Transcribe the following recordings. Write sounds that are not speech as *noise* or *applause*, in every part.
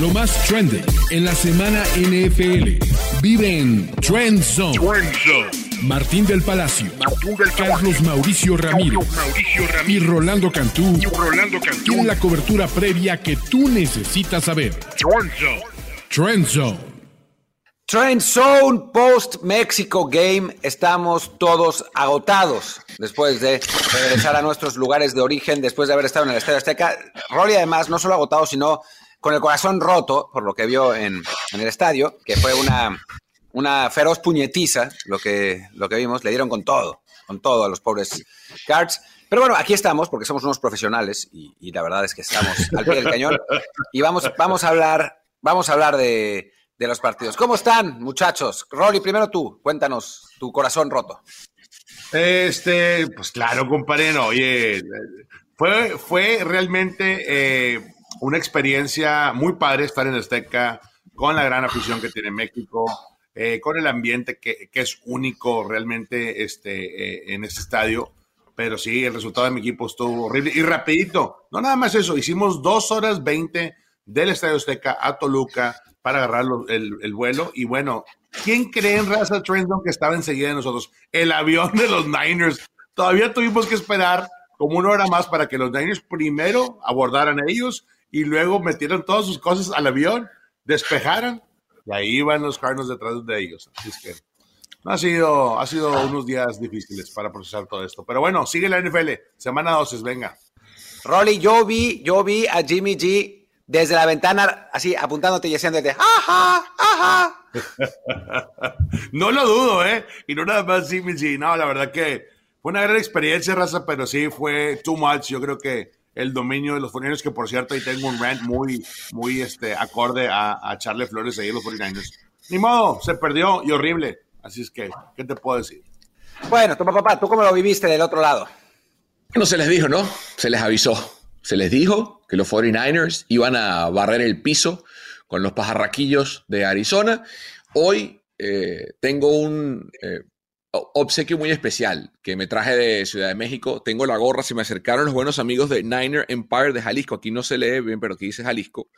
Lo más trending en la semana NFL. Vive en Trend Zone. Martín del Palacio, Carlos Mauricio Ramírez, y Rolando Cantú, tienen la cobertura previa que tú necesitas saber. Trend Zone. Trend Zone Post Mexico Game. Estamos todos agotados después de regresar a nuestros lugares de origen, después de haber estado en el Estadio Azteca. Rolly, además, no solo agotado, sino con el corazón roto por lo que vio en, en el estadio, que fue una una feroz puñetiza, lo que, lo que vimos, le dieron con todo, con todo a los pobres Cards. Pero bueno, aquí estamos porque somos unos profesionales y, la verdad es que estamos al pie del cañón y vamos, vamos a hablar, vamos a hablar de, de los partidos. ¿Cómo están, muchachos? Rolly, primero tú, cuéntanos tu corazón roto. Este, pues claro, compadre, oye, fue, fue realmente eh, una experiencia muy padre estar en Azteca con la gran afición que tiene México eh, con el ambiente que, es único realmente este, eh, en este estadio. Pero sí, el resultado de mi equipo estuvo horrible. Y rapidito, no nada más eso, hicimos dos horas veinte del Estadio Azteca a Toluca para agarrar el, vuelo. Y bueno, ¿quién cree en Raza Trenton que estaba enseguida de nosotros? El avión de los Niners. Todavía tuvimos que esperar como una hora más para que los Niners primero abordaran ellos y luego metieran todas sus cosas al avión, despejaran y ahí van los Cardinals detrás de ellos. Así es que ha sido, ha sido unos días difíciles para procesar todo esto. Pero bueno, sigue la NFL. Semana 12, venga. Rolly, yo vi, yo vi a Jimmy G desde la ventana, así apuntándote y haciéndote, ajá, ajá. *laughs* no lo dudo, ¿eh? Y no nada más Jimmy G. No, la verdad que fue una gran experiencia, raza, pero sí fue too much. Yo creo que el dominio de los 49ers, que por cierto ahí tengo un rant muy, muy este, acorde a, a echarle flores ahí a los 49ers. Ni modo, se perdió y horrible. Así es que, ¿qué te puedo decir? Bueno, toma papá, ¿tú cómo lo viviste del otro lado? No se les dijo, ¿no? Se les avisó. Se les dijo que los 49ers iban a barrer el piso con los pajarraquillos de Arizona. Hoy eh, tengo un eh, obsequio muy especial que me traje de Ciudad de México. Tengo la gorra, se me acercaron los buenos amigos de Niner Empire de Jalisco. Aquí no se lee bien, pero aquí dice Jalisco.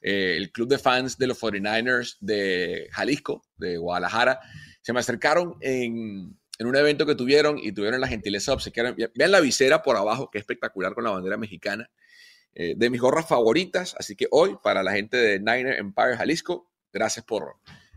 Eh, el club de fans de los 49ers de Jalisco, de Guadalajara. Se me acercaron en, un evento que tuvieron y tuvieron la gentileza de obsequiar. Vean la visera por abajo, que es espectacular con la bandera mexicana. Eh, de mis gorras favoritas. Así que hoy, para la gente de Niner Empire Jalisco, gracias por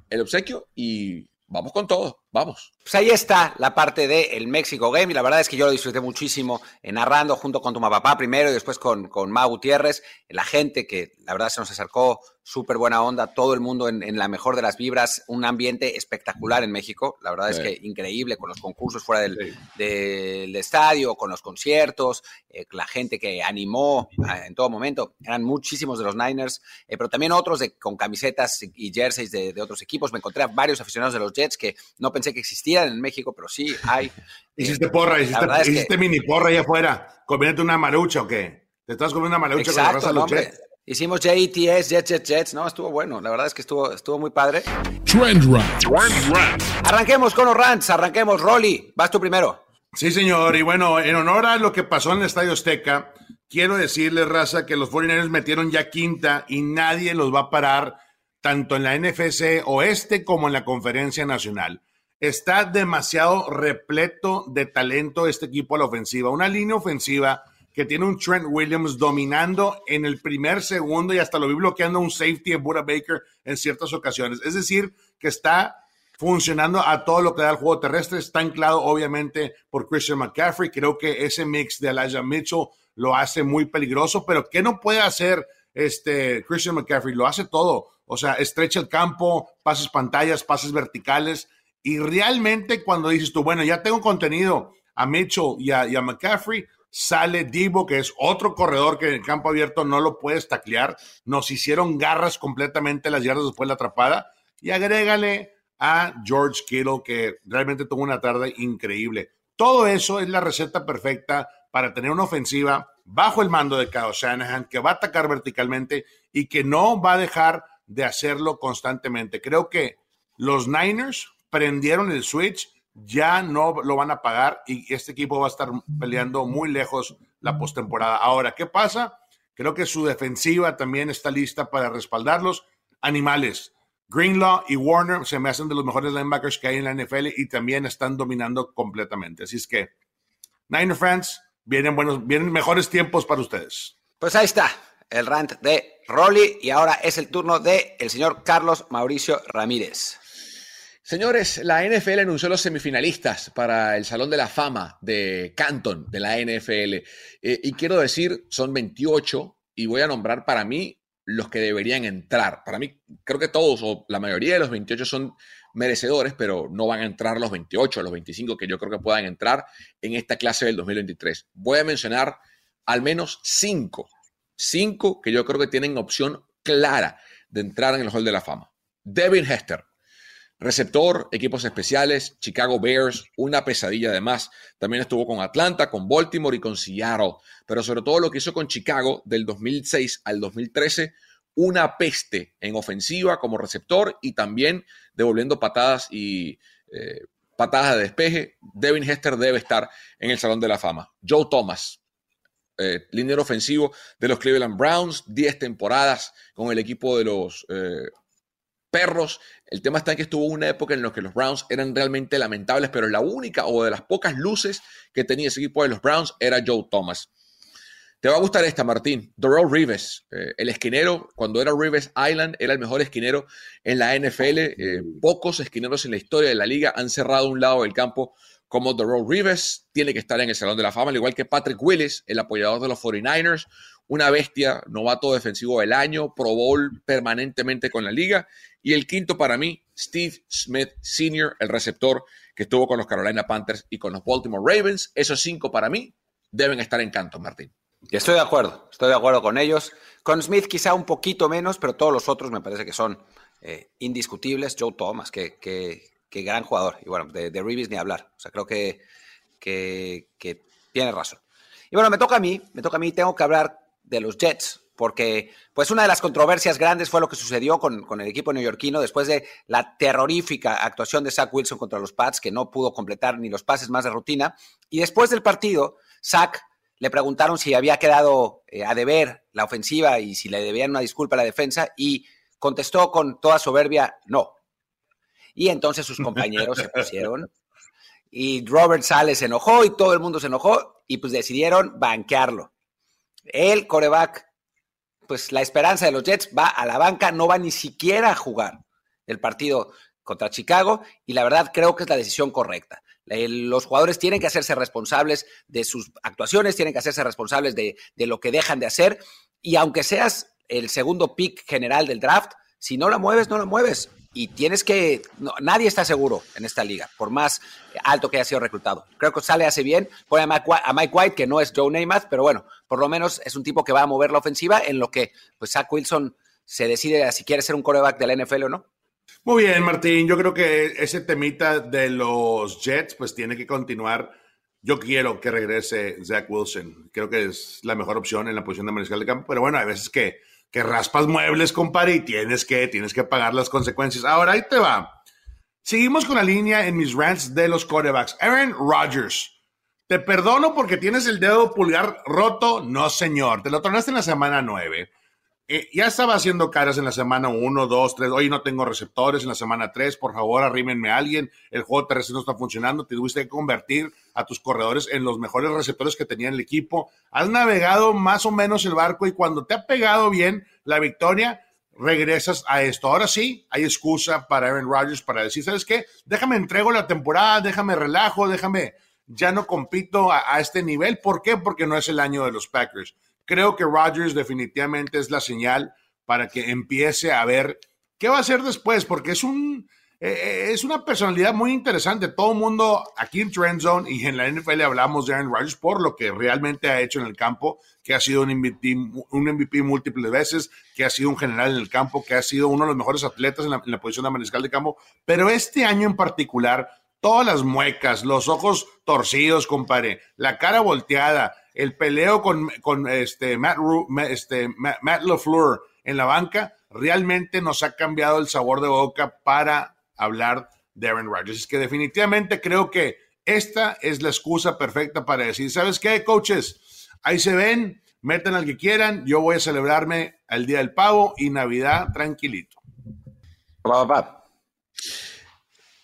el obsequio y vamos con todo, vamos. Pues ahí está la parte del el México Game y la verdad es que yo lo disfruté muchísimo narrando junto con tu papá primero y después con, con Mau Gutiérrez, la gente que la verdad se nos acercó súper buena onda, todo el mundo en, la mejor de las vibras, un ambiente espectacular en México, la verdad es que increíble con los concursos fuera del, del, estadio, con los conciertos, eh, la gente que animó ah, en todo momento, eran muchísimos de los Niners, eh, pero también otros de, con camisetas y jerseys de, de, otros equipos, me encontré a varios aficionados de los Jets que no pensé que existieran en México, pero sí hay. *laughs* Hiciste porra, hiciste, mini porra allá afuera, comiéndote una marucha o qué? ¿Te estás comiendo una marucha Exacto, con la raza Jets? Hicimos JETS, Jets, Jets, Jets. No, estuvo bueno. La verdad es que estuvo, estuvo muy padre. Trend Rant. Arranquemos con los rants. Arranquemos. Rolly, vas tú primero. Sí, señor. Y bueno, en honor a lo que pasó en el Estadio Azteca, quiero decirle, Raza, que los 49 metieron ya quinta y nadie los va a parar, tanto en la NFC Oeste como en la Conferencia Nacional. Está demasiado repleto de talento este equipo a la ofensiva. Una línea ofensiva que tiene un Trent Williams dominando en el primer segundo y hasta lo vi bloqueando un safety en Buda Baker en ciertas ocasiones. Es decir, que está funcionando a todo lo que da el juego terrestre. Está anclado, obviamente, por Christian McCaffrey. Creo que ese mix de Elijah Mitchell lo hace muy peligroso, pero ¿qué no puede hacer este Christian McCaffrey? Lo hace todo. O sea, estrecha el campo, pases pantallas, pases verticales. Y realmente cuando dices tú, bueno, ya tengo contenido a Mitchell y a McCaffrey, sale Divo, que es otro corredor que en el campo abierto no lo puedes taclear. Nos hicieron garras completamente las yardas después de la atrapada. Y agrégale a George Kittle, que realmente tuvo una tarde increíble. Todo eso es la receta perfecta para tener una ofensiva bajo el mando de Kyle Shanahan, que va a atacar verticalmente y que no va a dejar de hacerlo constantemente. Creo que los Niners prendieron el switch ya no lo van a pagar y este equipo va a estar peleando muy lejos la postemporada. Ahora, ¿qué pasa? Creo que su defensiva también está lista para respaldarlos. Animales. Greenlaw y Warner se me hacen de los mejores linebackers que hay en la NFL y también están dominando completamente. Así es que, Niner fans, vienen buenos, vienen mejores tiempos para ustedes. Pues ahí está el rant de Rolly y ahora es el turno de el señor Carlos Mauricio Ramírez. Señores, la NFL anunció los semifinalistas para el Salón de la Fama de Canton de la NFL. Eh, y quiero decir, son 28 y voy a nombrar para mí los que deberían entrar. Para mí, creo que todos o la mayoría de los 28 son merecedores, pero no van a entrar los 28, los 25 que yo creo que puedan entrar en esta clase del 2023. Voy a mencionar al menos cinco, cinco que yo creo que tienen opción clara de entrar en el Hall de la Fama. Devin Hester, Receptor, equipos especiales, Chicago Bears, una pesadilla además. También estuvo con Atlanta, con Baltimore y con Seattle. Pero sobre todo lo que hizo con Chicago del 2006 al 2013, una peste en ofensiva como receptor y también devolviendo patadas y eh, patadas de despeje. Devin Hester debe estar en el Salón de la Fama. Joe Thomas, eh, líder ofensivo de los Cleveland Browns, 10 temporadas con el equipo de los eh, perros. El tema está en que estuvo una época en la que los Browns eran realmente lamentables, pero la única o de las pocas luces que tenía ese equipo de los Browns era Joe Thomas. Te va a gustar esta, Martín. Darrell Rives, eh, el esquinero, cuando era Rives Island, era el mejor esquinero en la NFL. Eh, pocos esquineros en la historia de la liga han cerrado un lado del campo como Darrell Rives. Tiene que estar en el Salón de la Fama, al igual que Patrick Willis, el apoyador de los 49ers. Una bestia, novato defensivo del año, Pro Bowl permanentemente con la liga y el quinto para mí, Steve Smith Sr., el receptor que estuvo con los Carolina Panthers y con los Baltimore Ravens. Esos cinco para mí deben estar en canto, Martín. Estoy de acuerdo, estoy de acuerdo con ellos. Con Smith quizá un poquito menos, pero todos los otros me parece que son eh, indiscutibles. Joe Thomas, que, gran jugador. Y bueno, de, de ni hablar. O sea, creo que, que, que tiene razón. Y bueno, me toca a mí, me toca a mí, tengo que hablar de los Jets porque pues una de las controversias grandes fue lo que sucedió con, el equipo neoyorquino después de la terrorífica actuación de Zach Wilson contra los Pats, que no pudo completar ni los pases más de rutina. Y después del partido, Zach le preguntaron si había quedado eh, a deber la ofensiva y si le debían una disculpa a la defensa, y contestó con toda soberbia, no. Y entonces sus compañeros se pusieron y Robert Sale se enojó y todo el mundo se enojó y pues decidieron banquearlo. El coreback pues la esperanza de los Jets va a la banca, no va ni siquiera a jugar el partido contra Chicago y la verdad creo que es la decisión correcta. Los jugadores tienen que hacerse responsables de sus actuaciones, tienen que hacerse responsables de, lo que dejan de hacer y aunque seas el segundo pick general del draft, si no la mueves, no la mueves y tienes que, nadie está seguro en esta liga, por más alto que haya sido reclutado. Creo que sale hace bien, pone a Mike, White, que no es Joe Namath, pero bueno, por lo menos es un tipo que va a mover la ofensiva en lo que pues Zach Wilson se decide si quiere ser un coreback de la NFL o no. Muy bien, Martín, yo creo que ese temita de los Jets pues tiene que continuar. Yo quiero que regrese Zach Wilson, creo que es la mejor opción en la posición de mariscal de campo, pero bueno, hay veces que que raspas muebles, compadre, y tienes que, tienes que pagar las consecuencias. Ahora ahí te va. Seguimos con la línea en mis rants de los quarterbacks. Aaron Rodgers. Te perdono porque tienes el dedo pulgar roto. No, señor. Te lo tornaste en la semana 9. Eh, ya estaba haciendo caras en la semana 1, 2, 3. Hoy no tengo receptores en la semana 3. Por favor, arrímenme a alguien. El juego terrestre no está funcionando. Te tuviste que convertir a tus corredores en los mejores receptores que tenía el equipo. Has navegado más o menos el barco y cuando te ha pegado bien la victoria, regresas a esto. Ahora sí, hay excusa para Aaron Rodgers para decir, ¿sabes qué? Déjame entrego la temporada, déjame relajo, déjame, ya no compito a, a este nivel. ¿Por qué? Porque no es el año de los Packers Creo que Rodgers definitivamente es la señal para que empiece a ver qué va a hacer después, porque es un eh, eh, es una personalidad muy interesante. Todo el mundo aquí en Trend Zone y en la NFL hablamos de Aaron Rodgers por lo que realmente ha hecho en el campo, que ha sido un MVP, un MVP múltiples veces, que ha sido un general en el campo, que ha sido uno de los mejores atletas en la, posición de mariscal de campo. Pero este año en particular, todas las muecas, los ojos torcidos, compadre, la cara volteada, el peleo con, este, Matt, este, Matt, LaFleur en la banca realmente nos ha cambiado el sabor de boca para hablar de Aaron Rodgers. Es que definitivamente creo que esta es la excusa perfecta para decir, ¿sabes qué, coaches? Ahí se ven, metan al que quieran, yo voy a celebrarme el Día del Pavo y Navidad tranquilito.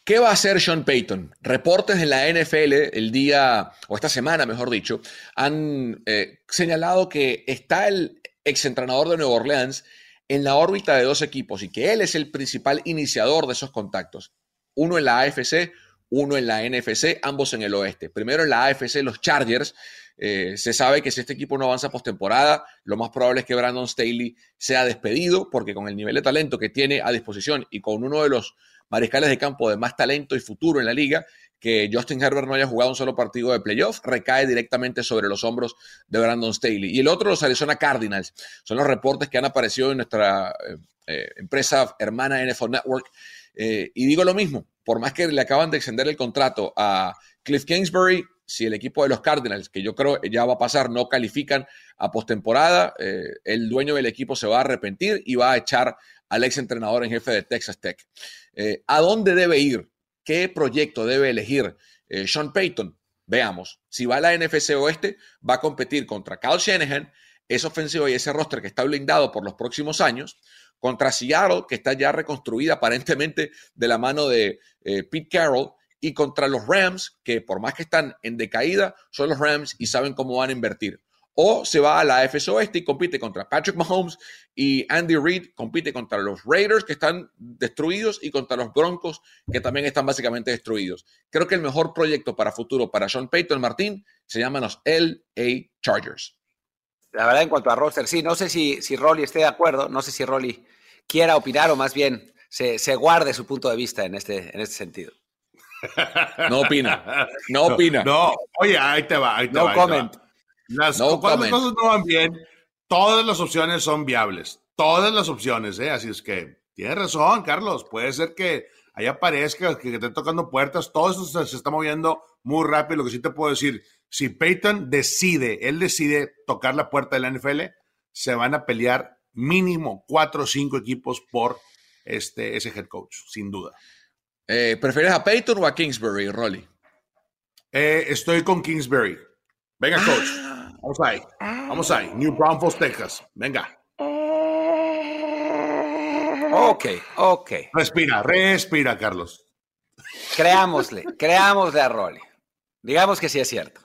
¿Qué va a hacer Sean Payton? Reportes en la NFL el día, o esta semana mejor dicho, han eh, señalado que está el exentrenador de Nueva Orleans en la órbita de dos equipos y que él es el principal iniciador de esos contactos. Uno en la AFC, uno en la NFC, ambos en el oeste. Primero en la AFC, los Chargers. Eh, se sabe que si este equipo no avanza postemporada, lo más probable es que Brandon Staley sea despedido, porque con el nivel de talento que tiene a disposición y con uno de los mariscales de campo de más talento y futuro en la liga, que Justin Herbert no haya jugado un solo partido de playoff, recae directamente sobre los hombros de Brandon Staley. Y el otro, los Arizona Cardinals. Son los reportes que han aparecido en nuestra eh, eh, empresa hermana NFL Network. Eh, y digo lo mismo, por más que le acaban de extender el contrato a Cliff Kingsbury, si el equipo de los Cardinals, que yo creo ya va a pasar, no califican a postemporada, el dueño del equipo se va a arrepentir y va a echar al ex entrenador en jefe de Texas Tech. Eh, ¿A dónde debe ir? ¿Qué proyecto debe elegir eh, Sean Payton? Veamos. Si va a la NFC Oeste, va a competir contra Kyle Shanahan, ese ofensivo y ese roster que está blindado por los próximos años, contra Seattle, que está ya reconstruida aparentemente de la mano de eh, Pete Carroll, y contra los Rams, que por más que están en decaída, son los Rams y saben cómo van a invertir o se va a la AFC Oeste y compite contra Patrick Mahomes y Andy Reid, compite contra los Raiders que están destruidos y contra los Broncos que también están básicamente destruidos. Creo que el mejor proyecto para futuro para Sean Payton Martín se llama los LA Chargers. La verdad, en cuanto a roster, sí, no sé si, si Rolly esté de acuerdo, no sé si Rolly quiera opinar o más bien se, guarde su punto de vista en este, en este sentido. No opina. No opina. No, oye, ahí te va. Ahí te no comment. Las, cuando cosas no van bien, todas las opciones son viables. Todas las opciones, ¿eh? Así es que tienes razón, Carlos. Puede ser que ahí aparezca, que, te estén tocando puertas. Todo eso se, está moviendo muy rápido. Lo que sí te puedo decir, si Peyton decide, él decide tocar la puerta de la NFL, se van a pelear mínimo cuatro o cinco equipos por este, ese head coach, sin duda. Eh, ¿Prefieres a Peyton o a Kingsbury, Rolly? Eh, estoy con Kingsbury. Venga, coach. Ah. Vamos ahí. Vamos ahí. New Braunfels, Texas. Venga. Ok, ok. Respira, respira, Carlos. Creámosle, creámosle a Rolly. Digamos que sí es cierto.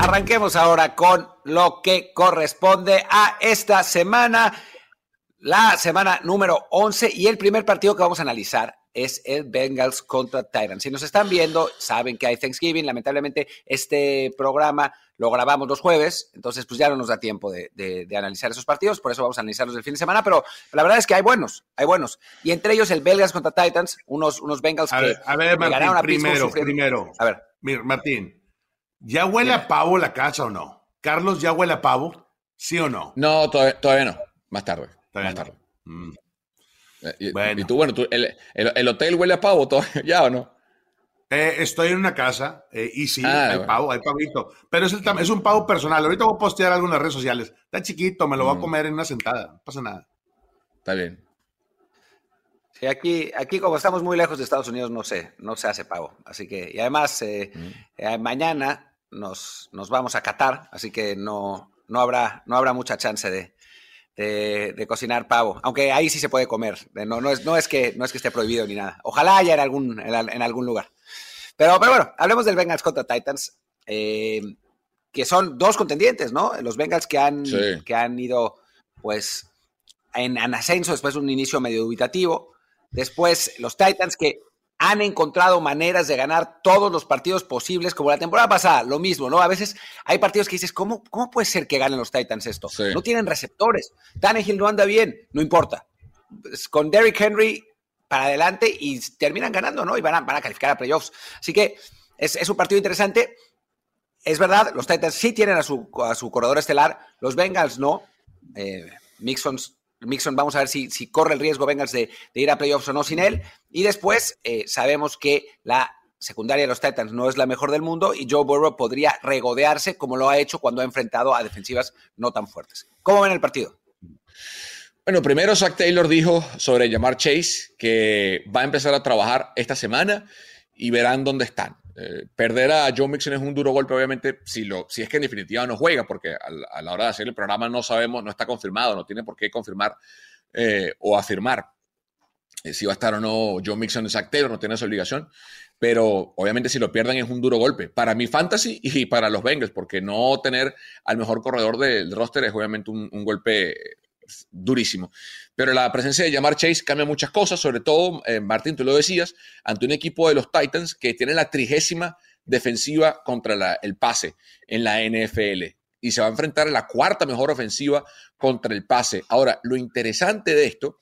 Arranquemos ahora con lo que corresponde a esta semana, la semana número 11 y el primer partido que vamos a analizar es el Bengals contra Titans. Si nos están viendo, saben que hay Thanksgiving. Lamentablemente, este programa lo grabamos los jueves, entonces pues ya no nos da tiempo de, analizar esos partidos, por eso vamos a analizarlos el fin de semana, pero la verdad es que hay buenos, hay buenos. Y entre ellos el Bengals contra Titans, unos, unos Bengals a que ver, a ver, Martín, primero, primero. A ver. Mira, Martín, ¿ya huele a pavo la casa o no? ¿Carlos ya huele a pavo? ¿Sí o no? No, todavía, no. Más tarde. Más tarde. Mm. Eh, y, bueno. y tú, bueno, tú, el, hotel huele a pavo todavía, *laughs* ¿ya o no? Eh, estoy en una casa eh, y sí, ah, hay pavo, hay pavito. Pero es, el, es un pavo personal. Ahorita voy a postear algunas redes sociales. Está chiquito, me lo voy a mm. comer en una sentada. No pasa nada. Está bien. Sí, aquí, aquí como estamos muy lejos de Estados Unidos, no sé, no se hace pavo. Así que, y además, mm. mañana nos, nos vamos a Qatar, así que no, no, habrá, no habrá mucha chance de, de, cocinar pavo, aunque ahí sí se puede comer, no, no, es, no, es, que, no es que esté prohibido ni nada. Ojalá haya en algún, en, algún lugar. Pero, pero bueno, hablemos del Bengals contra Titans, eh, que son dos contendientes, ¿no? Los Bengals que han, que han ido, pues, en, en, ascenso después de un inicio medio dubitativo. Después los Titans que han encontrado maneras de ganar todos los partidos posibles, como la temporada pasada, lo mismo, ¿no? A veces hay partidos que dices, ¿cómo, cómo puede ser que ganen los Titans esto? No tienen receptores. Tannehill no anda bien, no importa. Con Derrick Henry para adelante y terminan ganando, ¿no? Y van a, van a calificar a playoffs. Así que es, un partido interesante. Es verdad, los Titans sí tienen a su, a su corredor estelar, los Bengals no. Eh, Mixons Mixon, vamos a ver si, si corre el riesgo Bengals de, ir a playoffs o no sin él. Y después eh, sabemos que la secundaria de los Titans no es la mejor del mundo y Joe Burrow podría regodearse como lo ha hecho cuando ha enfrentado a defensivas no tan fuertes. ¿Cómo ven el partido? Bueno, primero Zach Taylor dijo sobre llamar Chase que va a empezar a trabajar esta semana y verán dónde están. Eh, perder a Joe Mixon es un duro golpe, obviamente, si, lo, si es que en definitiva no juega, porque a, la hora de hacer el programa no sabemos, no está confirmado, no tiene por qué confirmar eh, o afirmar eh, si va a estar o no Joe Mixon en Zach Taylor, no tiene esa obligación. Pero obviamente si lo pierden es un duro golpe para mi fantasy y para los Bengals, porque no tener al mejor corredor del roster es obviamente un golpe durísimo. Pero la presencia de Jamar Chase cambia muchas cosas, sobre todo, eh, Martín, tú lo decías, ante un equipo de los Titans que tiene la trigésima defensiva contra el pase en la NFL y se va a enfrentar a la cuarta mejor ofensiva contra el pase. Ahora, lo interesante de esto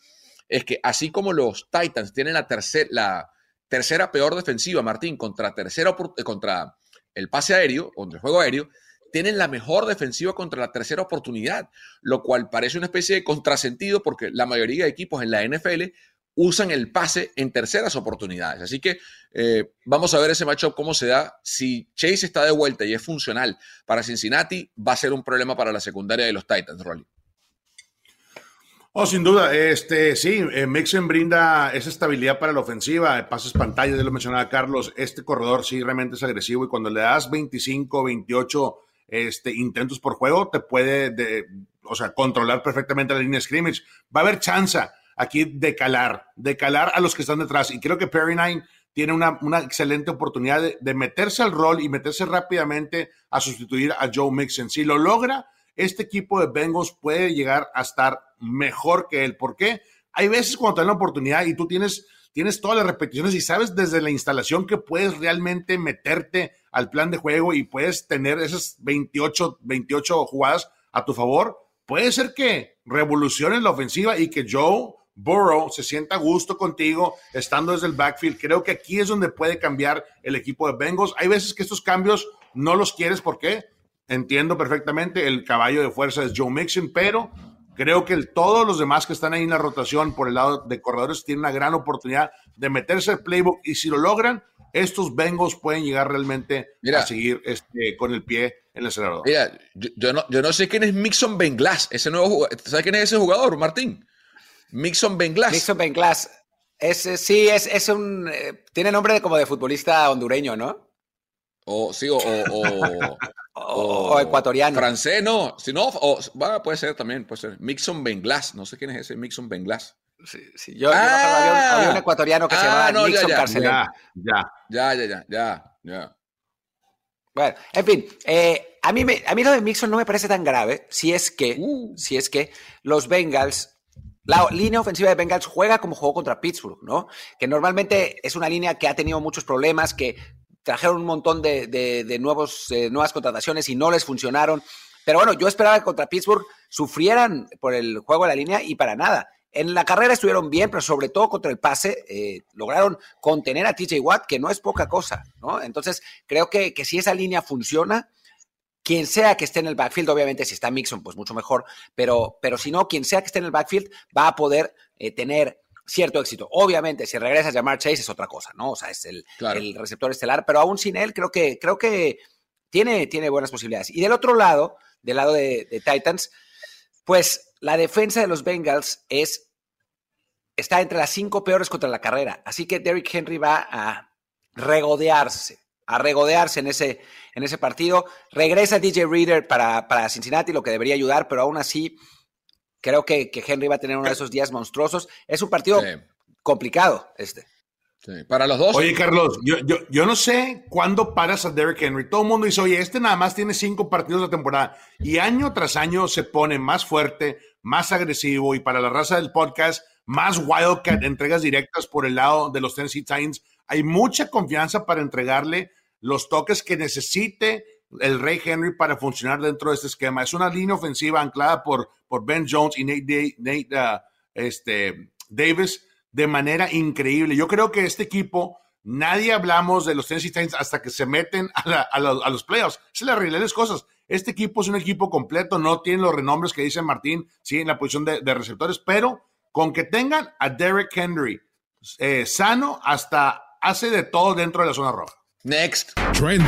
es que así como los Titans tienen la, la tercera peor defensiva, Martín, contra, tercera, contra el pase aéreo, contra el juego aéreo, tienen la mejor defensiva contra la tercera oportunidad, lo cual parece una especie de contrasentido porque la mayoría de equipos en la NFL usan el pase en terceras oportunidades. Así que eh, vamos a ver ese matchup cómo se da. Si Chase está de vuelta y es funcional para Cincinnati, va a ser un problema para la secundaria de los Titans, Rolly. Oh, sin duda, este sí, eh, brinda esa estabilidad para la ofensiva, pases pantallas, ya lo mencionaba Carlos, este corredor sí realmente es agresivo y cuando le das 25, 28 este, intentos por juego, te puede, de, o sea, controlar perfectamente la línea de scrimmage. Va a haber chance aquí de calar, de calar a los que están detrás. Y creo que Perry Nine tiene una, excelente oportunidad de, meterse al rol y meterse rápidamente a sustituir a Joe Mixon. Si lo logra, este equipo de Bengals puede llegar a estar mejor que él. ¿Por qué? Hay veces cuando te dan la oportunidad y tú tienes tienes todas las repeticiones y sabes desde la instalación que puedes realmente meterte al plan de juego y puedes tener esas 28, 28 jugadas a tu favor, puede ser que revoluciones la ofensiva y que Joe Burrow se sienta a gusto contigo estando desde el backfield. Creo que aquí es donde puede cambiar el equipo de Bengals. Hay veces que estos cambios no los quieres porque entiendo perfectamente el caballo de fuerza es Joe Mixon, pero Creo que todos los demás que están ahí en la rotación por el lado de corredores tienen una gran oportunidad de meterse al playbook y si lo logran, estos Bengals pueden llegar realmente a seguir este, con el pie en el acelerador. Mira, yo, no, yo no sé quién es Mixon Benglas, ese nuevo jugador. ¿Sabes quién es ese jugador, Martín? Mixon Benglas. Mixon Benglas. Ese, sí, es, es un. Eh, tiene nombre como de futbolista hondureño, ¿no? O sí, o, o, *laughs* ecuatoriano. Francés, no. Si no, o, puede ser también, puede ser. Mixon Benglas. No sé quién es ese Mixon Benglas. Sí, sí. Yo, había, un, ecuatoriano que se ah, llamaba Mixon ya, ya, ya, ya, ya, ya, ya, Bueno, en fin, eh, a, mí me, a mí lo de Mixon no me parece tan grave si es que, uh. si es que los Bengals la línea ofensiva de Bengals juega como jugó contra Pittsburgh, ¿no? Que normalmente es una línea que ha tenido muchos problemas, que trajeron un montón de, nuevos, eh, nuevas contrataciones y no les funcionaron. Pero bueno, yo esperaba que contra Pittsburgh sufrieran por el juego de la línea y para nada. En la carrera estuvieron bien, pero sobre todo contra el pase eh, lograron contener a TJ Watt, que no es poca cosa, ¿no? Entonces, creo que, que si esa línea funciona, quien sea que esté en el backfield, obviamente si está Mixon, pues mucho mejor, pero, pero si no, quien sea que esté en el backfield va a poder eh, tener cierto éxito. Obviamente, si regresa a llamar Chase es otra cosa, ¿no? O sea, es el, el, receptor estelar, pero aún sin él creo que, creo que tiene, tiene buenas posibilidades. Y del otro lado, del lado de, Titans, pues la defensa de los Bengals es está entre las cinco peores contra la carrera. Así que Derrick Henry va a regodearse, a regodearse en ese, en ese partido. Regresa DJ Reader para, para Cincinnati, lo que debería ayudar, pero aún así Creo que, Henry va a tener uno de esos días monstruosos. Es un partido complicado este. Para los dos. Oye, Carlos, yo, yo, no sé cuándo paras a Derrick Henry. Todo el mundo dice, oye, este nada más tiene cinco partidos de temporada. Y año tras año se pone más fuerte, más agresivo y para la raza del podcast, más Wildcat, entregas directas por el lado de los Tennessee Titans. Hay mucha confianza para entregarle los toques que necesite el Rey Henry para funcionar dentro de este esquema. Es una línea ofensiva anclada por, por Ben Jones y Nate, uh, este, Davis de manera increíble. Yo creo que este equipo, nadie hablamos de los Tennessee Titans hasta que se meten a, los, playoffs. Se le arreglan las cosas. Este equipo es un equipo completo, no tiene los renombres que dice Martín, sí, en la posición de, receptores, pero con que tengan a Derek Henry eh, sano, hasta hace de todo dentro de la zona roja. Next. Trend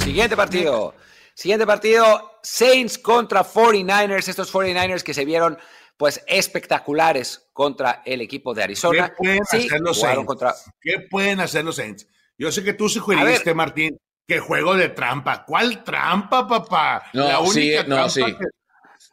Siguiente partido. Siguiente partido. Saints contra 49ers. Estos 49ers que se vieron pues espectaculares contra el equipo de Arizona. ¿Qué pueden hacer los Saints? ¿Qué pueden hacer los Saints? Yo sé que tú sugeriste, Martín, que juego de trampa. ¿Cuál trampa, papá? No, la única sí, no, sí.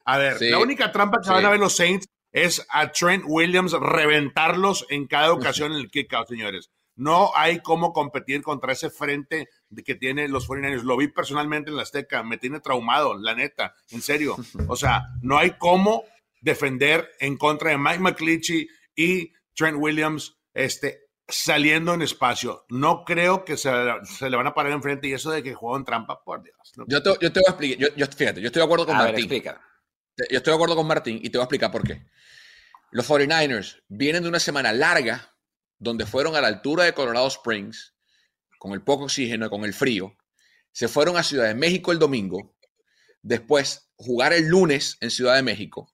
a ver, la única trampa que van a ver los Saints es a Trent Williams reventarlos en cada ocasión en el kickout, señores. No hay cómo competir contra ese frente que tiene los 49ers. Lo vi personalmente en la Azteca, me tiene traumado, la neta, en serio. *laughs* O sea, no hay cómo defender en contra de Mike McCleachy y Trent Williams este, saliendo en espacio. No creo que se, le van a parar enfrente y eso de que en trampa, por Dios. Yo, te, yo, te, voy a explicar. Yo, fíjate, yo estoy de acuerdo con Martín. Yo estoy de acuerdo con Martín y te voy a explicar por qué. Los 49ers vienen de una semana larga donde fueron a la altura de Colorado Springs, con el poco oxígeno y con el frío. Se fueron a Ciudad de México el domingo. Después jugar el lunes en Ciudad de México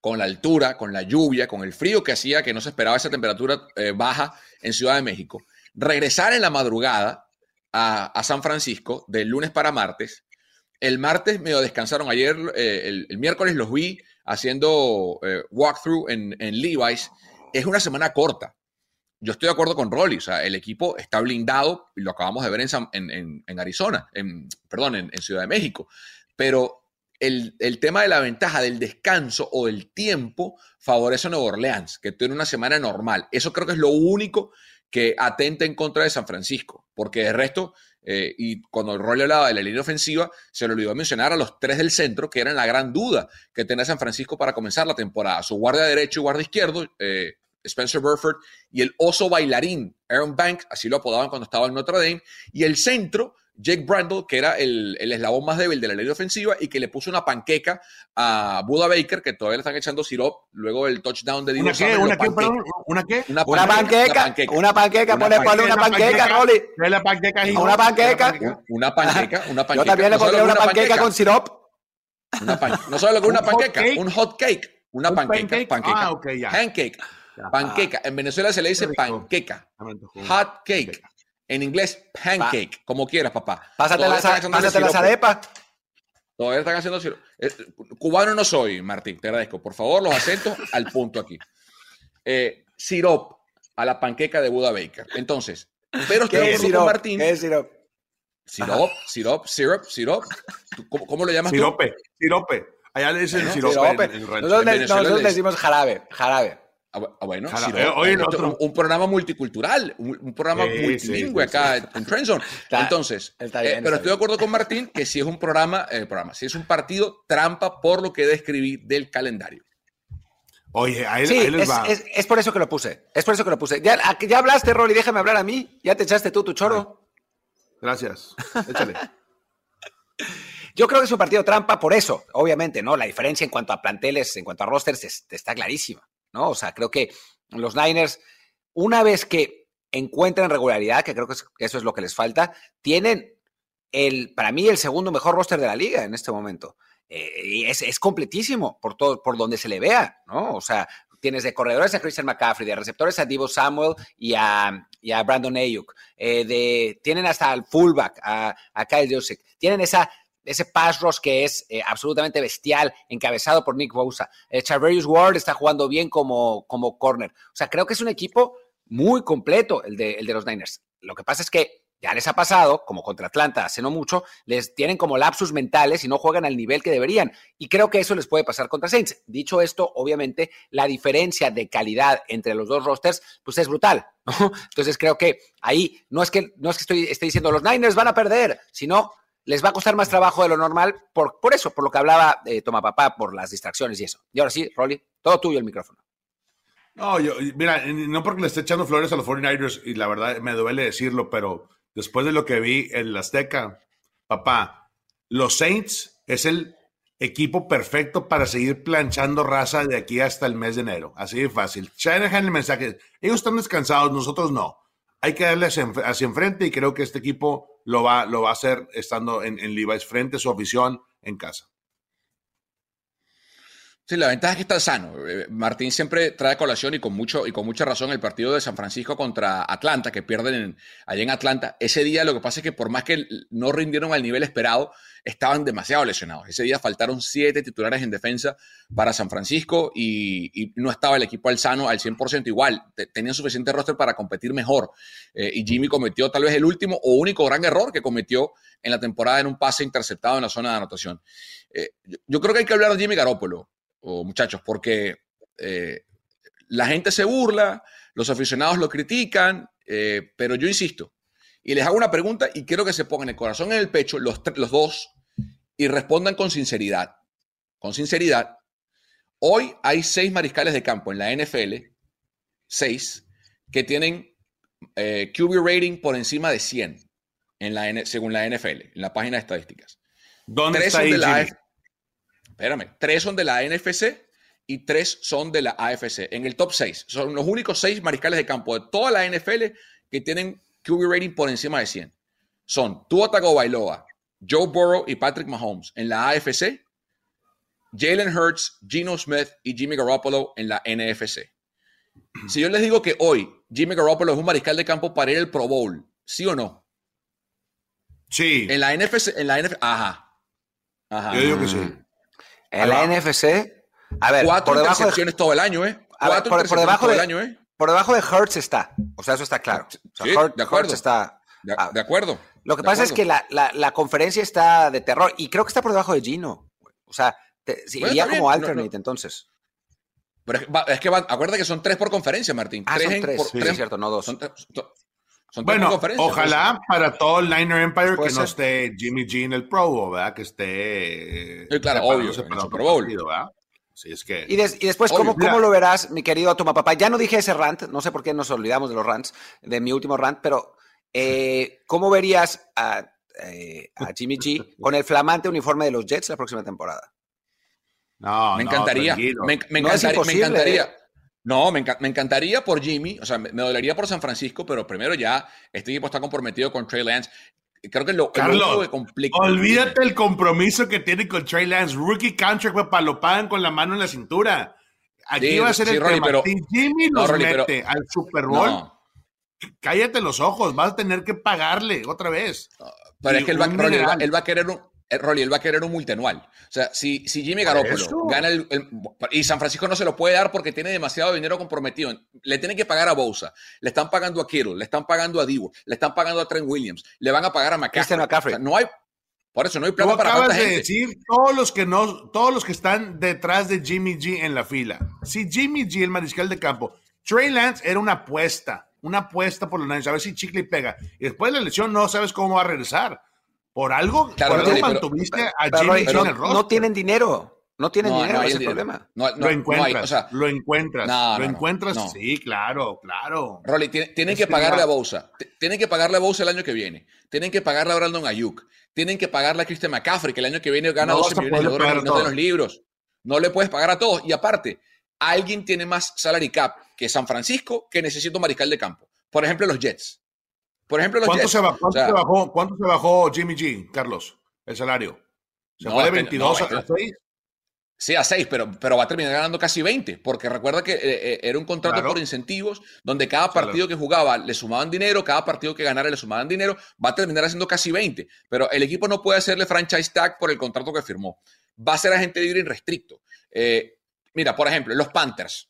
con la altura, con la lluvia, con el frío que hacía, que no se esperaba esa temperatura eh, baja en Ciudad de México, regresar en la madrugada a, San Francisco del lunes para martes. El martes medio descansaron. Ayer, eh, el, miércoles los vi haciendo eh, walkthrough en, Levi's. Es una semana corta. Yo estoy de acuerdo con Rolly. O sea, el equipo está blindado y lo acabamos de ver en, en, Arizona, en, perdón, en Ciudad de México. Pero el, tema de la ventaja del descanso o del tiempo favorece a Nueva Orleans, que tiene una semana normal. Eso creo que es lo único que atenta en contra de San Francisco, porque de resto, eh, y cuando el rol hablaba de la línea ofensiva, se le olvidó mencionar a los tres del centro, que eran la gran duda que tenía San Francisco para comenzar la temporada. Su guardia derecho y guardia izquierdo, eh, Spencer Burford, y el oso bailarín, Aaron Banks, así lo apodaban cuando estaba en Notre Dame, y el centro, Jake Brandle, que era el, eslabón más débil de la línea ofensiva y que le puso una panqueca a Buda Baker, que todavía le están echando sirop luego del touchdown de Dino ¿Una qué? ¿Una qué, ¿Una qué? Una panqueca. Una panqueca. Ponle una panqueca, Rolly. Una panqueca. Una panqueca. Una panqueca. Una panqueca. Yo también le pondría una panqueca con sirop. No solo que *laughs* una panqueca, un hot cake. Una panqueca. Panqueca. Ah, ok, ya. Pancake. Panqueca. En Venezuela se le dice panqueca. Hot cake. En inglés, pancake, como quieras, papá. Pásate, la, pásate las arepas. Todavía están haciendo eh, Cubano no soy, Martín, te agradezco. Por favor, los acentos al punto aquí. Eh, sirop a la panqueca de Buda Baker. Entonces, pero estoy de acuerdo con Martín. ¿Qué es sirop? Sirop, sirop, syrup, sirop. ¿Cómo, cómo lo llamas sirope, tú? Sirope, Allá le dicen sirope. sirope. En, nosotros, nosotros le decimos jarabe, jarabe. Ah, bueno, un, programa multicultural, un, programa multilingüe acá en Trendzone. *laughs* Entonces, eh, pero estoy de acuerdo con Martín que si es un programa, eh, programa, si es un partido trampa por lo que describí del calendario. Oye, ahí, les va. Es, por eso que lo puse. Es por eso que lo puse. Ya, ya hablaste, Rolly, déjame hablar a mí. Ya te echaste tú tu choro. Gracias. Échale. *laughs* Yo creo que es un partido trampa por eso, obviamente, ¿no? La diferencia en cuanto a planteles, en cuanto a rosters, está clarísima. ¿No? O sea, creo que los Niners, una vez que encuentran regularidad, que creo que, eso es lo que les falta, tienen el, para mí, el segundo mejor roster de la liga en este momento. Eh, y es, completísimo por todo, por donde se le vea, ¿no? O sea, tienes de corredores a Christian McCaffrey, de receptores a Divo Samuel y a, Brandon Ayuk, eh, de, tienen hasta el fullback, a, a Kyle Joseph, tienen esa ese pass rush que es eh, absolutamente bestial, encabezado por Nick Bosa. Eh, Ward está jugando bien como, como corner. O sea, creo que es un equipo muy completo el de, el de los Niners. Lo que pasa es que ya les ha pasado, como contra Atlanta hace no mucho, les tienen como lapsus mentales y no juegan al nivel que deberían. Y creo que eso les puede pasar contra Saints. Dicho esto, obviamente la diferencia de calidad entre los dos rosters, pues es brutal. *laughs* Entonces creo que ahí no es que, no es que estoy, esté diciendo los Niners van a perder, sino les va a costar más trabajo de lo normal por, por eso, por lo que hablaba eh, Toma Papá, por las distracciones y eso. Y ahora sí, Rolly, todo tuyo el micrófono. No, yo, mira, no porque le esté echando flores a los 49ers, y la verdad me duele decirlo, pero después de lo que vi en la Azteca, papá, los Saints es el equipo perfecto para seguir planchando raza de aquí hasta el mes de enero. Así de fácil. Shanahan el mensaje, ellos están descansados, nosotros no. Hay que darle hacia, enfrente y creo que este equipo lo va, lo va a hacer estando en, en Levi's frente su afición en casa. Sí, la ventaja es que está sano. Eh, Martín siempre trae colación y con, mucho, y con mucha razón el partido de San Francisco contra Atlanta, que pierden allá en Atlanta. Ese día lo que pasa es que por más que no rindieron al nivel esperado, estaban demasiado lesionados. Ese día faltaron siete titulares en defensa para San Francisco y, no estaba el equipo al sano al 100% igual. Tenían suficiente roster para competir mejor. Eh, y Jimmy cometió tal vez el último o único gran error que cometió en la temporada en un pase interceptado en la zona de anotación. Eh, yo creo que hay que hablar de Jimmy Garoppolo o muchachos, porque eh, la gente se burla, los aficionados lo critican, eh, pero yo insisto, y les hago una pregunta y quiero que se pongan el corazón en el pecho los, los dos y respondan con sinceridad. Con sinceridad, hoy hay seis mariscales de campo en la NFL, seis, que tienen eh, QB rating por encima de 100 en la, según la NFL, en la página de estadísticas. ¿Dónde está ahí, espérame, tres son de la NFC y tres son de la AFC. En el top 6. Son los únicos seis mariscales de campo de toda la NFL que tienen QB rating por encima de 100. Son Tua Tagovailoa, Joe Burrow y Patrick Mahomes en la AFC, Jalen Hurts, Geno Smith y Jimmy Garoppolo en la NFC. Si yo les digo que hoy Jimmy Garoppolo es un mariscal de campo para ir al Pro Bowl, ¿sí o no? Sí. En la NFC, en la NFC, ajá. Ajá. Yo digo que sí. En la NFC, a ver, cuatro por todo el año, ¿eh? Cuatro por, por, debajo todo el año, ¿eh? Por debajo de Hertz está. O sea, eso está claro. sí, de acuerdo. está. De, de, acuerdo. Lo que pasa es que la, la, la, conferencia está de terror y creo que está por debajo de Gino. O sea, te, iría como alternate no, no. entonces. Pero es que, va, acuérdate que son tres por conferencia, Martín. Ah, tres son tres, por, sí, tres, cierto, no dos. Son, son bueno, ojalá pues. para todo el Niner Empire que ser? no esté Jimmy G en el Pro Bowl, ¿verdad? Que esté. Sí, claro, obvio. En el Pro Bowl. Partido, ¿verdad? Sí, es que... y, des, y, después, ¿cómo, ¿cómo, lo verás, mi querido Toma Papá? Ya no dije ese rant, no sé por qué nos olvidamos de los rants, de mi último rant, pero eh, *laughs* ¿cómo verías a, eh, a, Jimmy G con el flamante uniforme de los Jets la próxima temporada? No, me encantaría. No, me, me, no encantaría, es me encantaría. No, me, enc me, encantaría por Jimmy, o sea, me, me, dolería por San Francisco, pero primero ya este equipo está comprometido con Trey Lance. Creo que lo, Carlos, lo que complica. Olvídate el compromiso que tiene con Trey Lance. Rookie contract, papá, lo pagan con la mano en la cintura. Aquí sí, va a ser sí, el Rolly, tema. pero, si Jimmy nos no, mete pero, al Super Bowl, no. cállate los ojos, vas a tener que pagarle otra vez. Pero Y es que él va, él va, mineral. él va a querer un, Rolly, él va a querer un multianual. O sea, si, si Jimmy Garoppolo gana el, el, Y San Francisco no se lo puede dar porque tiene demasiado dinero comprometido. Le tienen que pagar a Bosa, le están pagando a Kittle, le están pagando a Divo, le están pagando a Trent Williams, le van a pagar a McCaffrey. McCaffrey. O sea, no hay, por eso no hay Tú plata para acabas de gente. decir todos los que no, todos los que están detrás de Jimmy G en la fila. Si Jimmy G, el mariscal de campo, Trey Lance era una apuesta, una apuesta por los Niners, a ver si chicle y pega. Y después de la lesión no sabes cómo va a regresar. Por algo, Claro, por algo pero- mantuviste a Pero, Jimmy en no, el roster. no tienen dinero. No tienen No, dinero, no hay ese es el dinero. problema. No, no- lo no hay, encuentras, o sea, lo encuentras, No, lo encuentras, no. sí, claro, claro. Rolly, tienen, que que pagarle a Bosa. T- Tienen que pagarle a Bosa el año que viene. Tienen que pagarle a Brandon Ayuk. Tienen que pagarle a Christian McCaffrey, que el año que viene gana No 12 vas a millones de dólares no de los libros. No le puedes pagar a todos. Y aparte, alguien tiene más salary cap que San Francisco que necesita un mariscal de campo. Por ejemplo, los Jets. Por ejemplo, los ¿Cuánto, Jets. se, bajó, cuánto, O sea, se bajó, ¿Cuánto se bajó Jimmy G, Carlos? El salario. Se No, fue de es que- 22 no, a es que- 6. Sí, a 6, pero, pero va a terminar ganando casi 20, porque recuerda que eh, eh, era un contrato Claro. por incentivos, donde cada partido que jugaba le sumaban dinero, cada partido que ganara le sumaban dinero, va a terminar haciendo casi 20, pero el equipo no puede hacerle franchise tag por el contrato que firmó. Va a ser agente libre irrestricto. Eh, mira, por ejemplo, los Panthers,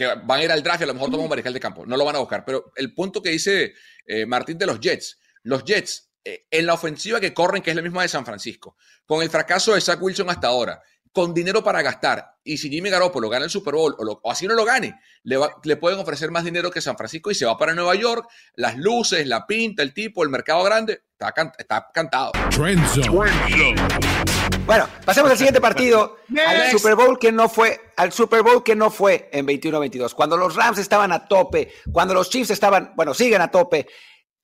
que van a ir al draft y a lo mejor toman un mariscal de campo, no lo van a buscar, pero el punto que dice eh, Martín de los Jets, los Jets, eh, en la ofensiva que corren, que es la misma de San Francisco, con el fracaso de Zach Wilson hasta ahora, con dinero para gastar. Y si Jimmy Garoppolo gana el Super Bowl o, lo- o así no lo gane, le, va- le pueden ofrecer más dinero que San Francisco y se va para Nueva York. Las luces, la pinta, el tipo, el mercado grande, está, can- está cantado. Trend Zone. Bueno, pasemos al siguiente partido, al. Super Bowl que no fue, al Super Bowl que no fue en 21-22. Cuando los Rams estaban a tope, cuando los Chiefs estaban, bueno, siguen a tope,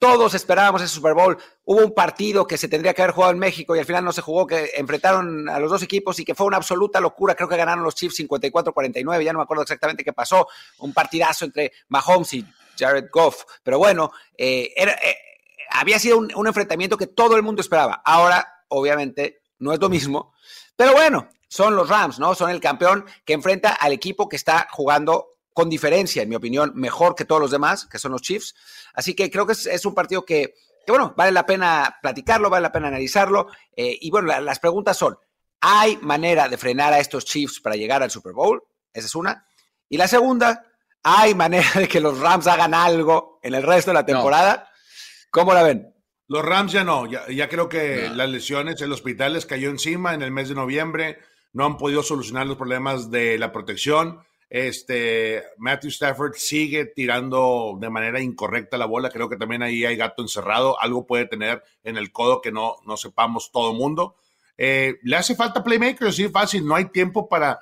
todos esperábamos ese Super Bowl. Hubo un partido que se tendría que haber jugado en México y al final no se jugó, que enfrentaron a los dos equipos y que fue una absoluta locura. Creo que ganaron los Chiefs 54-49, ya no me acuerdo exactamente qué pasó. Un partidazo entre Mahomes y Jared Goff. Pero bueno, eh, era, eh, había sido un, un enfrentamiento que todo el mundo esperaba. Ahora, obviamente, no es lo mismo. Pero bueno, son los Rams, ¿no? Son el campeón que enfrenta al equipo que está jugando con diferencia, en mi opinión, mejor que todos los demás, que son los Chiefs. Así que creo que es, un partido que, bueno, vale la pena platicarlo, vale la pena analizarlo. Eh, y bueno, las preguntas son, ¿hay manera de frenar a estos Chiefs para llegar al Super Bowl? Esa es una. Y la segunda, ¿hay manera de que los Rams hagan algo en el resto de la temporada? ¿Cómo la ven? Los Rams ya no, ya, creo que las lesiones, el hospital les cayó encima en el mes de noviembre, no han podido solucionar los problemas de la protección. Este, Matthew Stafford sigue tirando de manera incorrecta la bola. Creo que también ahí hay gato encerrado. Algo puede tener en el codo que no, no sepamos todo mundo. Eh, le hace falta playmaker, sí, fácil. No hay tiempo para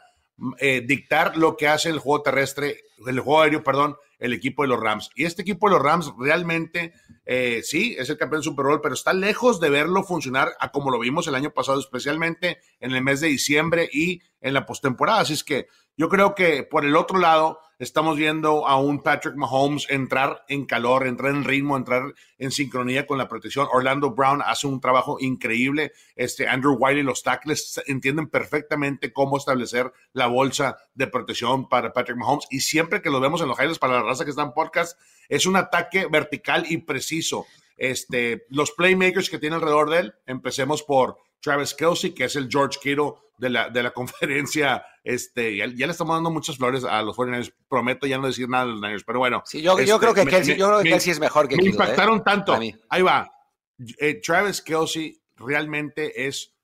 eh, dictar lo que hace el juego terrestre, el juego aéreo, perdón, el equipo de los Rams. Y este equipo de los Rams realmente, eh, sí, es el campeón Super Bowl, pero está lejos de verlo funcionar a como lo vimos el año pasado, especialmente en el mes de diciembre y en la postemporada. Así es que yo creo que por el otro lado estamos viendo a un Patrick Mahomes entrar en calor, entrar en ritmo, entrar en sincronía con la protección. Orlando Brown hace un trabajo increíble. Este Andrew Wiley, los tackles entienden perfectamente cómo establecer la bolsa de protección para Patrick Mahomes. Y siempre que lo vemos en los highlights para la raza que está en podcast, es un ataque vertical y preciso. Este, los playmakers que tiene alrededor de él, empecemos por Travis Kelsey, que es el George Kittle de la, de la *laughs* conferencia. Este, ya, le estamos dando muchas flores a los 49ers. Prometo ya no decir nada de los Niners, pero bueno. Sí, yo, yo creo que Kelsey, yo creo que Kelsey es mejor que Me Kittle, ¿eh? impactaron tanto. Ahí va. Eh, Travis Kelsey realmente es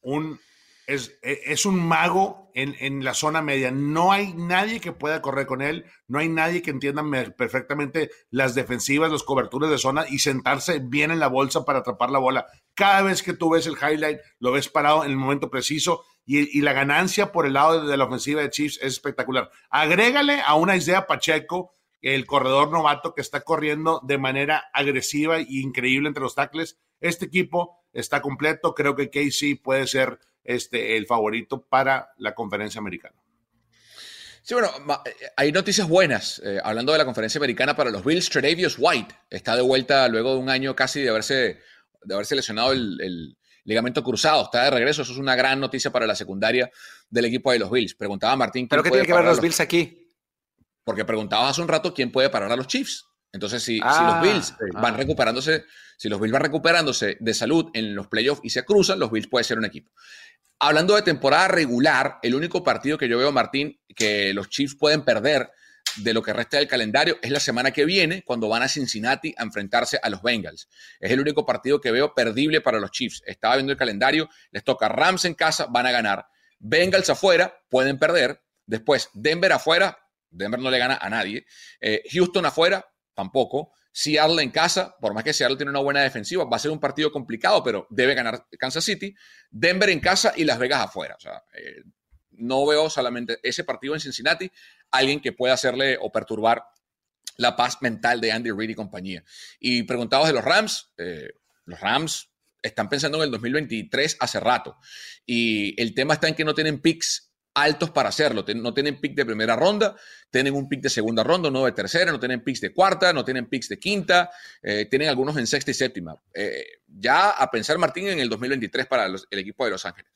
un es, es, un mago en, en, la zona media. No hay nadie que pueda correr con él, no hay nadie que entienda perfectamente las defensivas, las coberturas de zona y sentarse bien en la bolsa para atrapar la bola. Cada vez que tú ves el highlight, lo ves parado en el momento preciso y, y la ganancia por el lado de, la ofensiva de Chiefs es espectacular. Agrégale a una idea Pacheco, el corredor novato que está corriendo de manera agresiva e increíble entre los tackles. Este equipo está completo. Creo que Casey puede ser este, el favorito para la conferencia americana. Sí, bueno, eh, hay noticias buenas. Eh, hablando de la conferencia americana para los Bills, Tredavious White está de vuelta luego de un año casi de haberse, de haberse lesionado el, ligamento cruzado. Está de regreso. Eso es una gran noticia para la secundaria del equipo de los Bills. Preguntaba Martín. ¿Pero qué tiene que ver los Bills aquí? Porque preguntabas hace un rato quién puede parar a los Chiefs. Entonces, si, los ah, Bills van recuperándose, si los Bills van recuperándose de salud en los playoffs y se cruzan, los Bills puede ser un equipo. Hablando de temporada regular, el único partido que yo veo, Martín, que los Chiefs pueden perder de lo que resta del calendario es la semana que viene, cuando van a Cincinnati a enfrentarse a los Bengals. Es el único partido que veo perdible para los Chiefs. Estaba viendo el calendario, les toca Rams en casa, van a ganar. Bengals afuera, pueden perder. Después, Denver afuera, Denver no le gana a nadie. Eh, Houston afuera, tampoco. Seattle en casa, por más que Seattle tiene una buena defensiva, va a ser un partido complicado, pero debe ganar Kansas City. Denver en casa y Las Vegas afuera. O sea, eh, no veo solamente ese partido en Cincinnati, alguien que pueda hacerle o perturbar la paz mental de Andy Reid y compañía. Y preguntados de los Rams, eh, los Rams están pensando en el 2023 hace rato. Y el tema está en que no tienen picks altos para hacerlo. No tienen pick de primera ronda, tienen un pick de segunda ronda, no de tercera, no tienen picks de cuarta, no tienen picks de quinta, eh, tienen algunos en sexta y séptima. Eh, ya a pensar, Martín, en el 2023 para el equipo de Los Ángeles.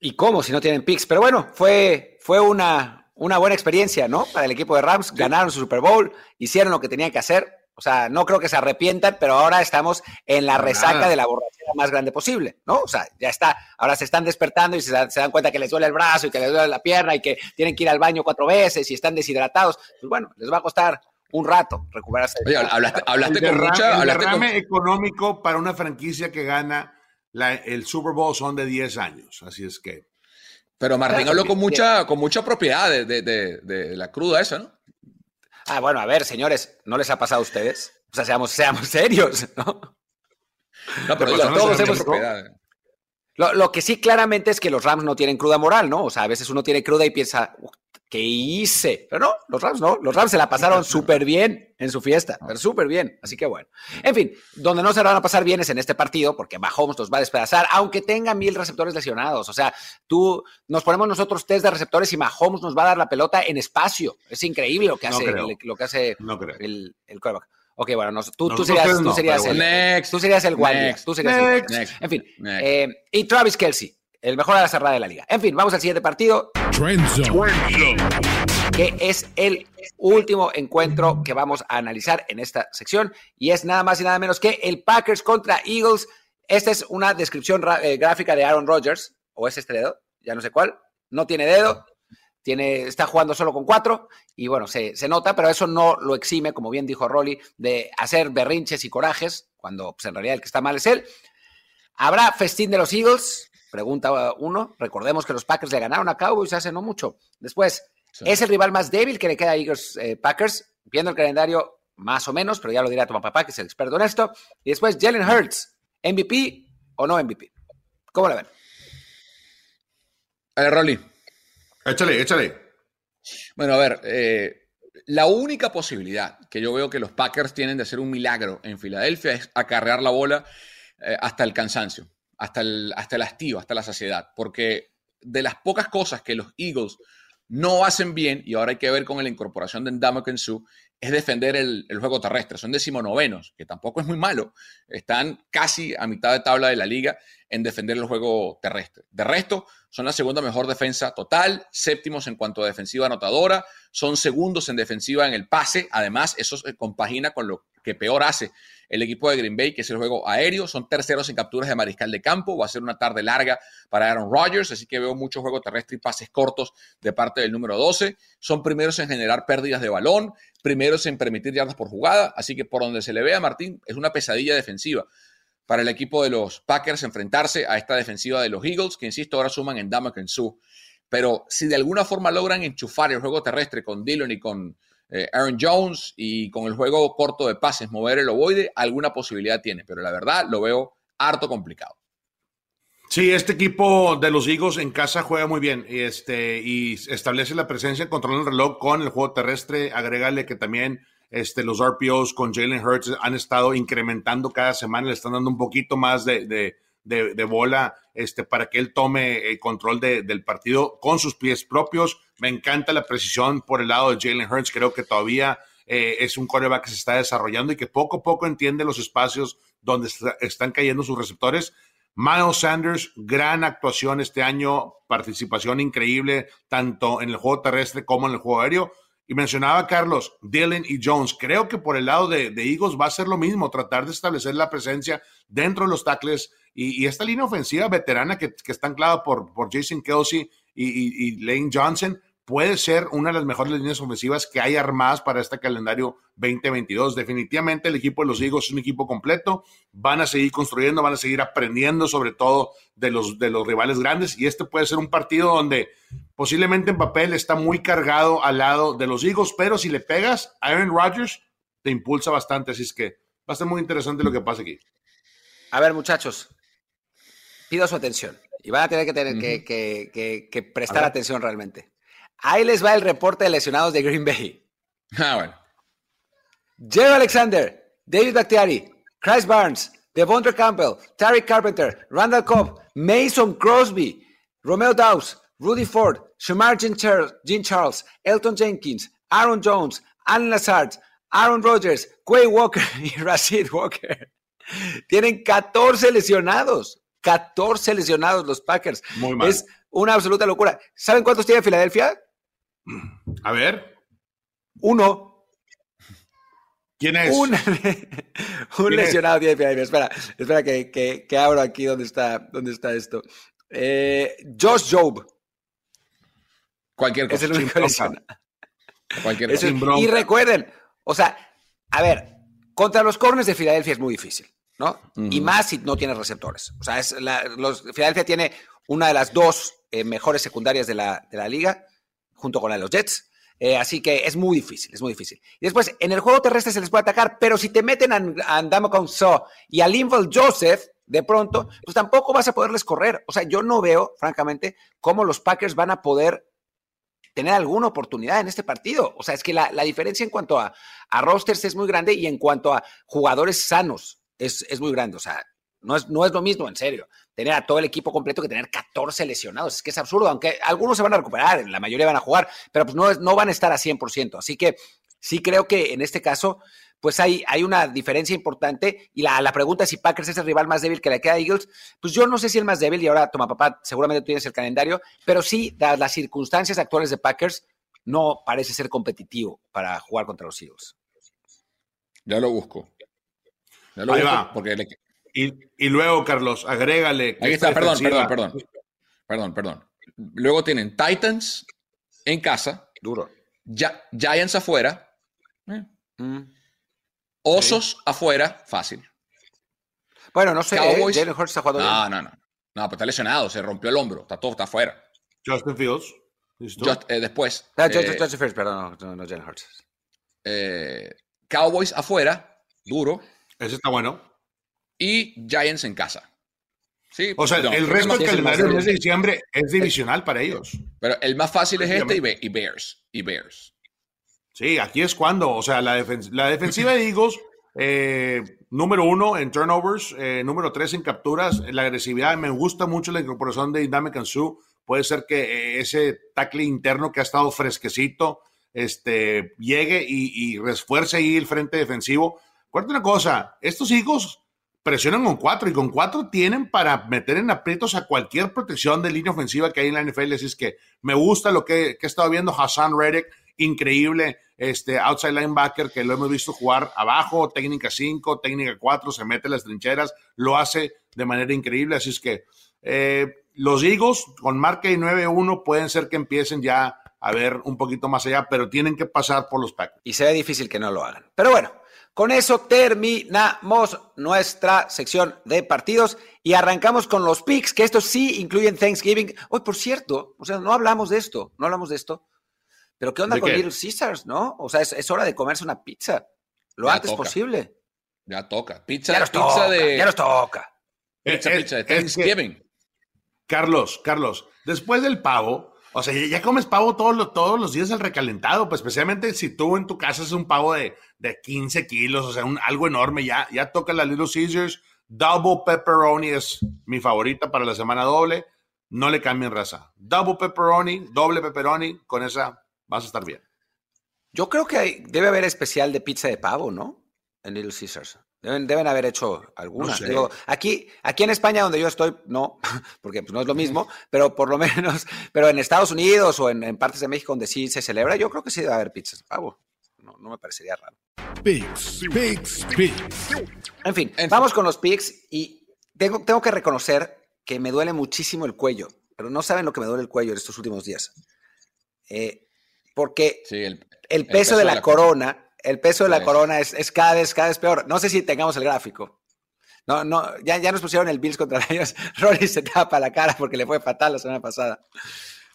¿Y cómo si no tienen picks? Pero bueno, fue, fue una, una buena experiencia, ¿no? Para el equipo de Rams, ganaron su Super Bowl, hicieron lo que tenían que hacer. O sea, no creo que se arrepientan, pero ahora estamos en la resaca de la borrachera más grande posible, ¿no? O sea, ya está. Ahora se están despertando y se, dan cuenta que les duele el brazo y que les duele la pierna y que tienen que ir al baño cuatro veces y están deshidratados. Pues bueno, les va a costar un rato recuperarse. Oye, hablaste, con mucha. El derrame económico para una franquicia que gana el Super Bowl son de 10 años, así es que. Pero Martín habló con mucha, con mucha propiedad de, de, de la cruda esa, ¿no? Ah, bueno, a ver, señores, ¿no les ha pasado a ustedes? O sea, seamos, seamos serios, *laughs* ¿no? No, pero todos hemos... Lo, lo, que sí claramente es que los Rams no tienen cruda moral, ¿no? O sea, a veces uno tiene cruda y piensa, ¿qué hice? Pero no, los Rams no, los Rams se la pasaron *laughs* súper bien en su fiesta, pero súper bien, así que bueno. En fin, donde no se van a pasar bien es en este partido, porque Mahomes los va a despedazar, aunque tenga mil receptores lesionados. O sea, tú, nos ponemos nosotros test de receptores y Mahomes nos va a dar la pelota en espacio. Es increíble lo que hace, lo que hace el, el quarterback. Ok, bueno, tú, tú, serías, tú, serías el, next, tú serías el Next, tú serías el En fin, eh, y Travis Kelsey el mejor a la cerrada de la liga. En fin, vamos al siguiente partido. Trend Zone. que es el último encuentro que vamos a analizar en esta sección y es nada más y nada menos que el Packers contra Eagles. Esta es una descripción eh, gráfica de Aaron Rodgers, o es este dedo, ya no sé cuál, no tiene dedo, tiene, está jugando solo con cuatro y bueno, se, se nota, pero eso no lo exime, como bien dijo Rolly, de hacer berrinches y corajes, cuando pues, en realidad el que está mal es él. ¿Habrá festín de los Eagles? Pregunta uno. Recordemos que los Packers le ganaron a Cowboys hace no mucho. Después, ¿es el rival más débil que le queda a Eagles eh, Packers? Viendo el calendario, más o menos, pero ya lo dirá tu papá, que es el experto en esto. Y después, Jalen Hurts, ¿MVP o no MVP? ¿Cómo la ven? A ver, Rolly. Échale, échale. Bueno, a ver, eh, la única posibilidad que yo veo que los Packers tienen de hacer un milagro en Filadelfia es acarrear la bola eh, hasta el cansancio hasta el, hasta el hastío, hasta la saciedad, porque de las pocas cosas que los Eagles no hacen bien, y ahora hay que ver con la incorporación de Ndamukong Su, es defender el, el, juego terrestre. Son decimonovenos, que tampoco es muy malo. Están casi a mitad de tabla de la liga en defender el juego terrestre. De resto, son la segunda mejor defensa total, séptimos en cuanto a defensiva anotadora, son segundos en defensiva en el pase. Además, eso se compagina con lo que peor hace el equipo de Green Bay, que es el juego aéreo. Son terceros en capturas de mariscal de campo. Va a ser una tarde larga para Aaron Rodgers, así que veo mucho juego terrestre y pases cortos de parte del número 12. Son primeros en generar pérdidas de balón, primeros en permitir yardas por jugada, así que por donde se le vea Martín, es una pesadilla defensiva para el equipo de los Packers enfrentarse a esta defensiva de los Eagles, que insisto, ahora suman en en Su. Pero si de alguna forma logran enchufar el juego terrestre con Dillon y con eh, Aaron Jones y con el juego corto de pases, mover el ovoide, alguna posibilidad tiene, pero la verdad lo veo harto complicado. Sí, este equipo de los Eagles en casa juega muy bien y, este, y establece la presencia, controla el reloj con el juego terrestre. Agrégale que también este, los RPOs con Jalen Hurts han estado incrementando cada semana, le están dando un poquito más de, de, de, bola este, para que él tome el control del partido con sus pies propios. Me encanta la precisión por el lado de Jalen Hurts. Creo que todavía eh, es un coreback que se está desarrollando y que poco a poco entiende los espacios donde están cayendo sus receptores. Miles Sanders, gran actuación este año, participación increíble tanto en el juego terrestre como en el juego aéreo. Y mencionaba Carlos, Dylan y Jones. Creo que por el lado de, de, Eagles va a ser lo mismo, tratar de establecer la presencia dentro de los tackles y, esta línea ofensiva veterana que, está anclada por, por Jason Kelsey y, Lane Johnson puede ser una de las mejores líneas ofensivas que hay armadas para este calendario 2022. Definitivamente el equipo de los Eagles es un equipo completo. Van a seguir construyendo, van a seguir aprendiendo sobre todo de los, de los rivales grandes y este puede ser un partido donde posiblemente en papel está muy cargado al lado de los Eagles, pero si le pegas Aaron Rodgers te impulsa bastante, así es que va a ser muy interesante lo que pasa aquí. A ver muchachos, pido su atención y van a tener que, tener que, prestar atención realmente. Ahí les va el reporte de lesionados de Green Bay. Ah, bueno. Jerry Alexander, David Bakhtiari, Chris Barnes, Devondre Campbell, Terry Carpenter, Randall Cobb, Mason Crosby, Romeo Dawes, Rudy Ford, Shamar Jean Charles, Elton Jenkins, Aaron Jones, Alan Lazard, Aaron Rodgers, Quay Walker *laughs* y Rashid Walker. Tienen 14 lesionados. 14 lesionados los Packers. Muy mal. Es una absoluta locura. ¿Saben cuántos tiene Filadelfia? A ver. Uno. ¿Quién es? un *laughs* lesionado tiene Filadelfia. Espera, espera que, que, abro aquí donde está, dónde está esto. Eh, Josh Job. Cualquier cosa. Es el único lesionado. Cualquier cosa. y recuerden, o sea, a ver, contra los corners de Filadelfia es muy difícil. ¿No? Y más si no tienes receptores. O sea, es los, Filadelfia tiene una de las dos eh, mejores secundarias de la, de la, liga, junto con la de los Jets. Eh, así que es muy difícil, es muy difícil. Y después, en el juego terrestre se les puede atacar, pero si te meten a, a con So y a Linval Joseph, de pronto, pues tampoco vas a poderles correr. O sea, yo no veo, francamente, cómo los Packers van a poder tener alguna oportunidad en este partido. O sea, es que la, la diferencia en cuanto a, a rosters es muy grande y en cuanto a jugadores sanos es, muy grande. O sea, no es, no es lo mismo, en serio, tener a todo el equipo completo que tener 14 lesionados. Es que es absurdo, aunque algunos se van a recuperar, la mayoría van a jugar, pero pues no, no van a estar a 100%. Así que sí creo que en este caso, pues hay, hay una diferencia importante. Y la, la, pregunta es si Packers es el rival más débil que le queda a Eagles. Pues yo no sé si el más débil, y ahora toma papá, seguramente tú tienes el calendario, pero sí, las circunstancias actuales de Packers, no parece ser competitivo para jugar contra los Eagles. Ya lo busco. Lo Ahí va. Porque y, y, luego, Carlos, agrégale. Ahí está, perdón, perdón, perdón. Perdón, perdón. Luego tienen Titans en casa. Duro. Giants afuera. Eh. Mm. Osos afuera, fácil. Bueno, no sé. Cowboys. ¿eh? Jalen está jugando no, no, no. No, pues está lesionado, se rompió el hombro, está todo, está afuera. Justin Fields. Just, eh, después. No, eh, Justin Fields, perdón, no, no, Jalen Hurts. Eh, Cowboys afuera, duro. Ese está bueno. Y Giants en casa. Sí, o sea, el resto del calendario del mes de diciembre es divisional para ellos. Pero el más fácil es este y, Bears. Y Bears. Sí, aquí es cuando, o sea, la, la defensiva de Eagles, eh, número uno en turnovers, eh, número tres en capturas, la agresividad, me gusta mucho la incorporación de Indame Kansu, puede ser que eh, ese tackle interno que ha estado fresquecito, este, llegue y, y refuerce ahí el frente defensivo. Cuarta una cosa, estos Eagles presionan con cuatro y con cuatro tienen para meter en aprietos a cualquier protección de línea ofensiva que hay en la NFL. Así es que me gusta lo que, he estado viendo. Hassan Reddick, increíble, este outside linebacker que lo hemos visto jugar abajo, técnica 5, técnica 4, se mete en las trincheras, lo hace de manera increíble. Así es que eh, los Eagles con marca y 9-1 pueden ser que empiecen ya a ver un poquito más allá, pero tienen que pasar por los Packers. Y se ve difícil que no lo hagan. Pero bueno, con eso terminamos nuestra sección de partidos y arrancamos con los picks, que estos sí incluyen Thanksgiving. Hoy, por cierto, o sea, no hablamos de esto, no hablamos de esto. Pero ¿qué onda con Little Caesars, no? O sea, es, hora de comerse una pizza lo antes posible. Ya toca. Pizza, ya pizza toca, de. Ya nos toca. Pizza, pizza de Thanksgiving. Carlos, Carlos, después del pavo, o sea, ya comes pavo todos los, todos los días el recalentado, pues especialmente si tú en tu casa es un pavo de, de 15 kilos, o sea, un, algo enorme, ya, ya toca la Little Caesars. Double pepperoni es mi favorita para la semana doble. No le cambien raza. Double pepperoni, doble pepperoni, con esa vas a estar bien. Yo creo que debe haber especial de pizza de pavo, ¿no? En Little Caesars. Deben, haber hecho alguna. aquí, aquí en España, donde yo estoy, no, *laughs* porque pues, no es lo mismo, pero por lo menos, pero en Estados Unidos o en, partes de México donde sí se celebra, yo creo que sí debe haber pizzas de pavo. No, no me parecería raro. Pigs, pigs, pigs. En fin, vamos con los pigs y tengo, tengo que reconocer que me duele muchísimo el cuello, pero no saben lo que me duele el cuello en estos últimos días. Eh, porque el, peso de la corona el peso de la corona es, cada vez, cada vez peor. No sé si tengamos el gráfico. No, no, ya, ya nos pusieron el Bills contra *laughs* ellos. Rory se tapa la cara porque le fue fatal la semana pasada.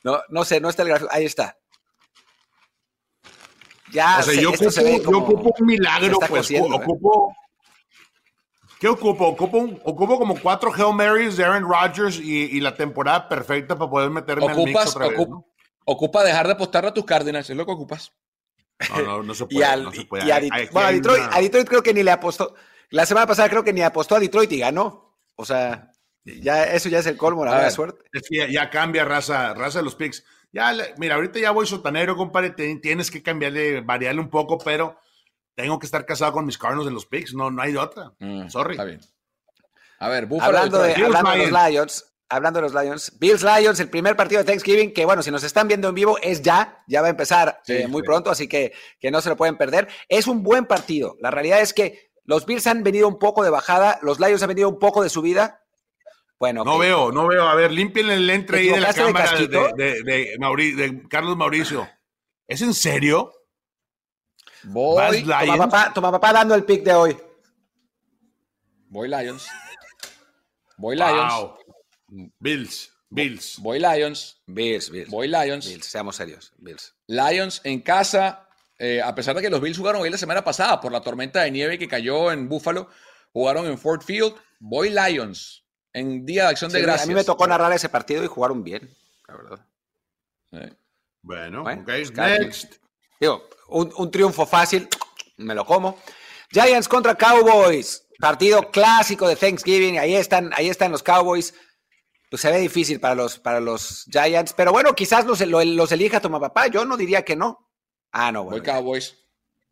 No, no sé, no está el gráfico. Ahí está. Ya, o sea, yo, ocupo, yo, ocupo, un milagro, pues. ocupo. ¿Qué ocupo? Ocupo, ocupo como cuatro Hail Marys de Aaron Rodgers y, la temporada perfecta para poder meterme en el mix otra vez, Ocupa dejar de apostar a tus Cardinals, es lo que ocupas. No, no, no se puede. a, Detroit, creo que ni le apostó. La semana pasada creo que ni apostó a Detroit y ganó. O sea, ya eso ya es el colmo, la mala suerte. Es que ya, cambia raza, raza de los picks. Ya, mira, ahorita ya voy sotanero, compadre. Tienes que cambiarle, variarle un poco, pero tengo que estar casado con mis Cardinals en los picks. No, no hay de otra. Mm, Sorry. Está bien. A ver, hablando, de, hablando de, los Lions, hablando de los Lions, Bills Lions, el primer partido de Thanksgiving, que bueno, si nos están viendo en vivo es ya, ya va a empezar eh, muy pronto, así que, que no se lo pueden perder. Es un buen partido. La realidad es que los Bills han venido un poco de bajada, los Lions han venido un poco de subida. Bueno, no veo, no veo. A ver, limpien el entre ahí de la cámara de, de, Carlos Mauricio. ¿Es en serio? Voy. Toma papá, toma papá dando el pick de hoy. Voy Lions. Voy Lions. Bills, Bills. Voy Lions. Bills, Bills. Voy Lions. seamos serios, Bills. Lions en casa, eh, a pesar de que los Bills jugaron hoy la semana pasada por la tormenta de nieve que cayó en Buffalo, jugaron en Ford Field. Voy Lions en Día de Acción de Gracias. A mí me tocó narrar ese partido y jugaron bien, la verdad. Bueno, ok, pues next. Digo, un, un triunfo fácil, me lo como. Giants contra Cowboys. Partido clásico de Thanksgiving. Ahí están, ahí están los Cowboys pues se ve difícil para los, para los Giants. Pero bueno, quizás los, los elija Toma Papá. Yo no diría que no. Ah, no, bueno. Voy Cowboys.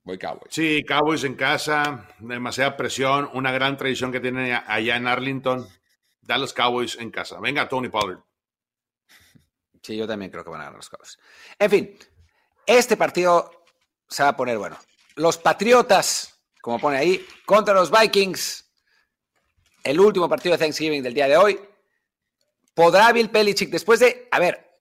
Voy Cowboys. Sí, Cowboys en casa, demasiada presión, una gran tradición que tienen allá en Arlington. Dallas Cowboys en casa. Venga, Tony Pollard. Sí, yo también creo que van a ganar los Cowboys. En fin, este partido se va a poner bueno. Los Patriotas, como pone ahí, contra los Vikings. El último partido de Thanksgiving del día de hoy. ¿Podrá Bill después de, a ver,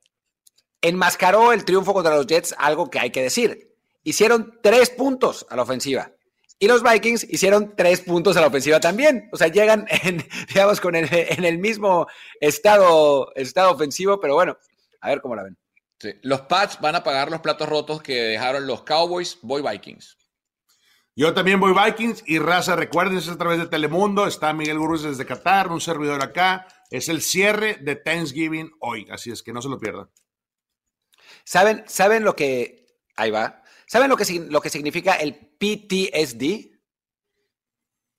enmascaró el triunfo contra los Jets, algo que hay que decir. Hicieron tres puntos a la ofensiva. Y los Vikings hicieron tres puntos a la ofensiva también. O sea, llegan *laughs* en, digamos, con el, en el mismo estado, estado ofensivo, pero bueno, a ver cómo la ven. Los Pats van a pagar los platos rotos que dejaron los Cowboys. Voy Vikings. Yo también voy Vikings y raza, recuerden, es a través de Telemundo, está Miguel Gurús desde Qatar, un servidor acá. Es el cierre de Thanksgiving hoy, así es que no se lo pierdan. ¿Saben, ¿saben lo que... Ahí va. ¿Saben lo que, lo que significa el PTSD?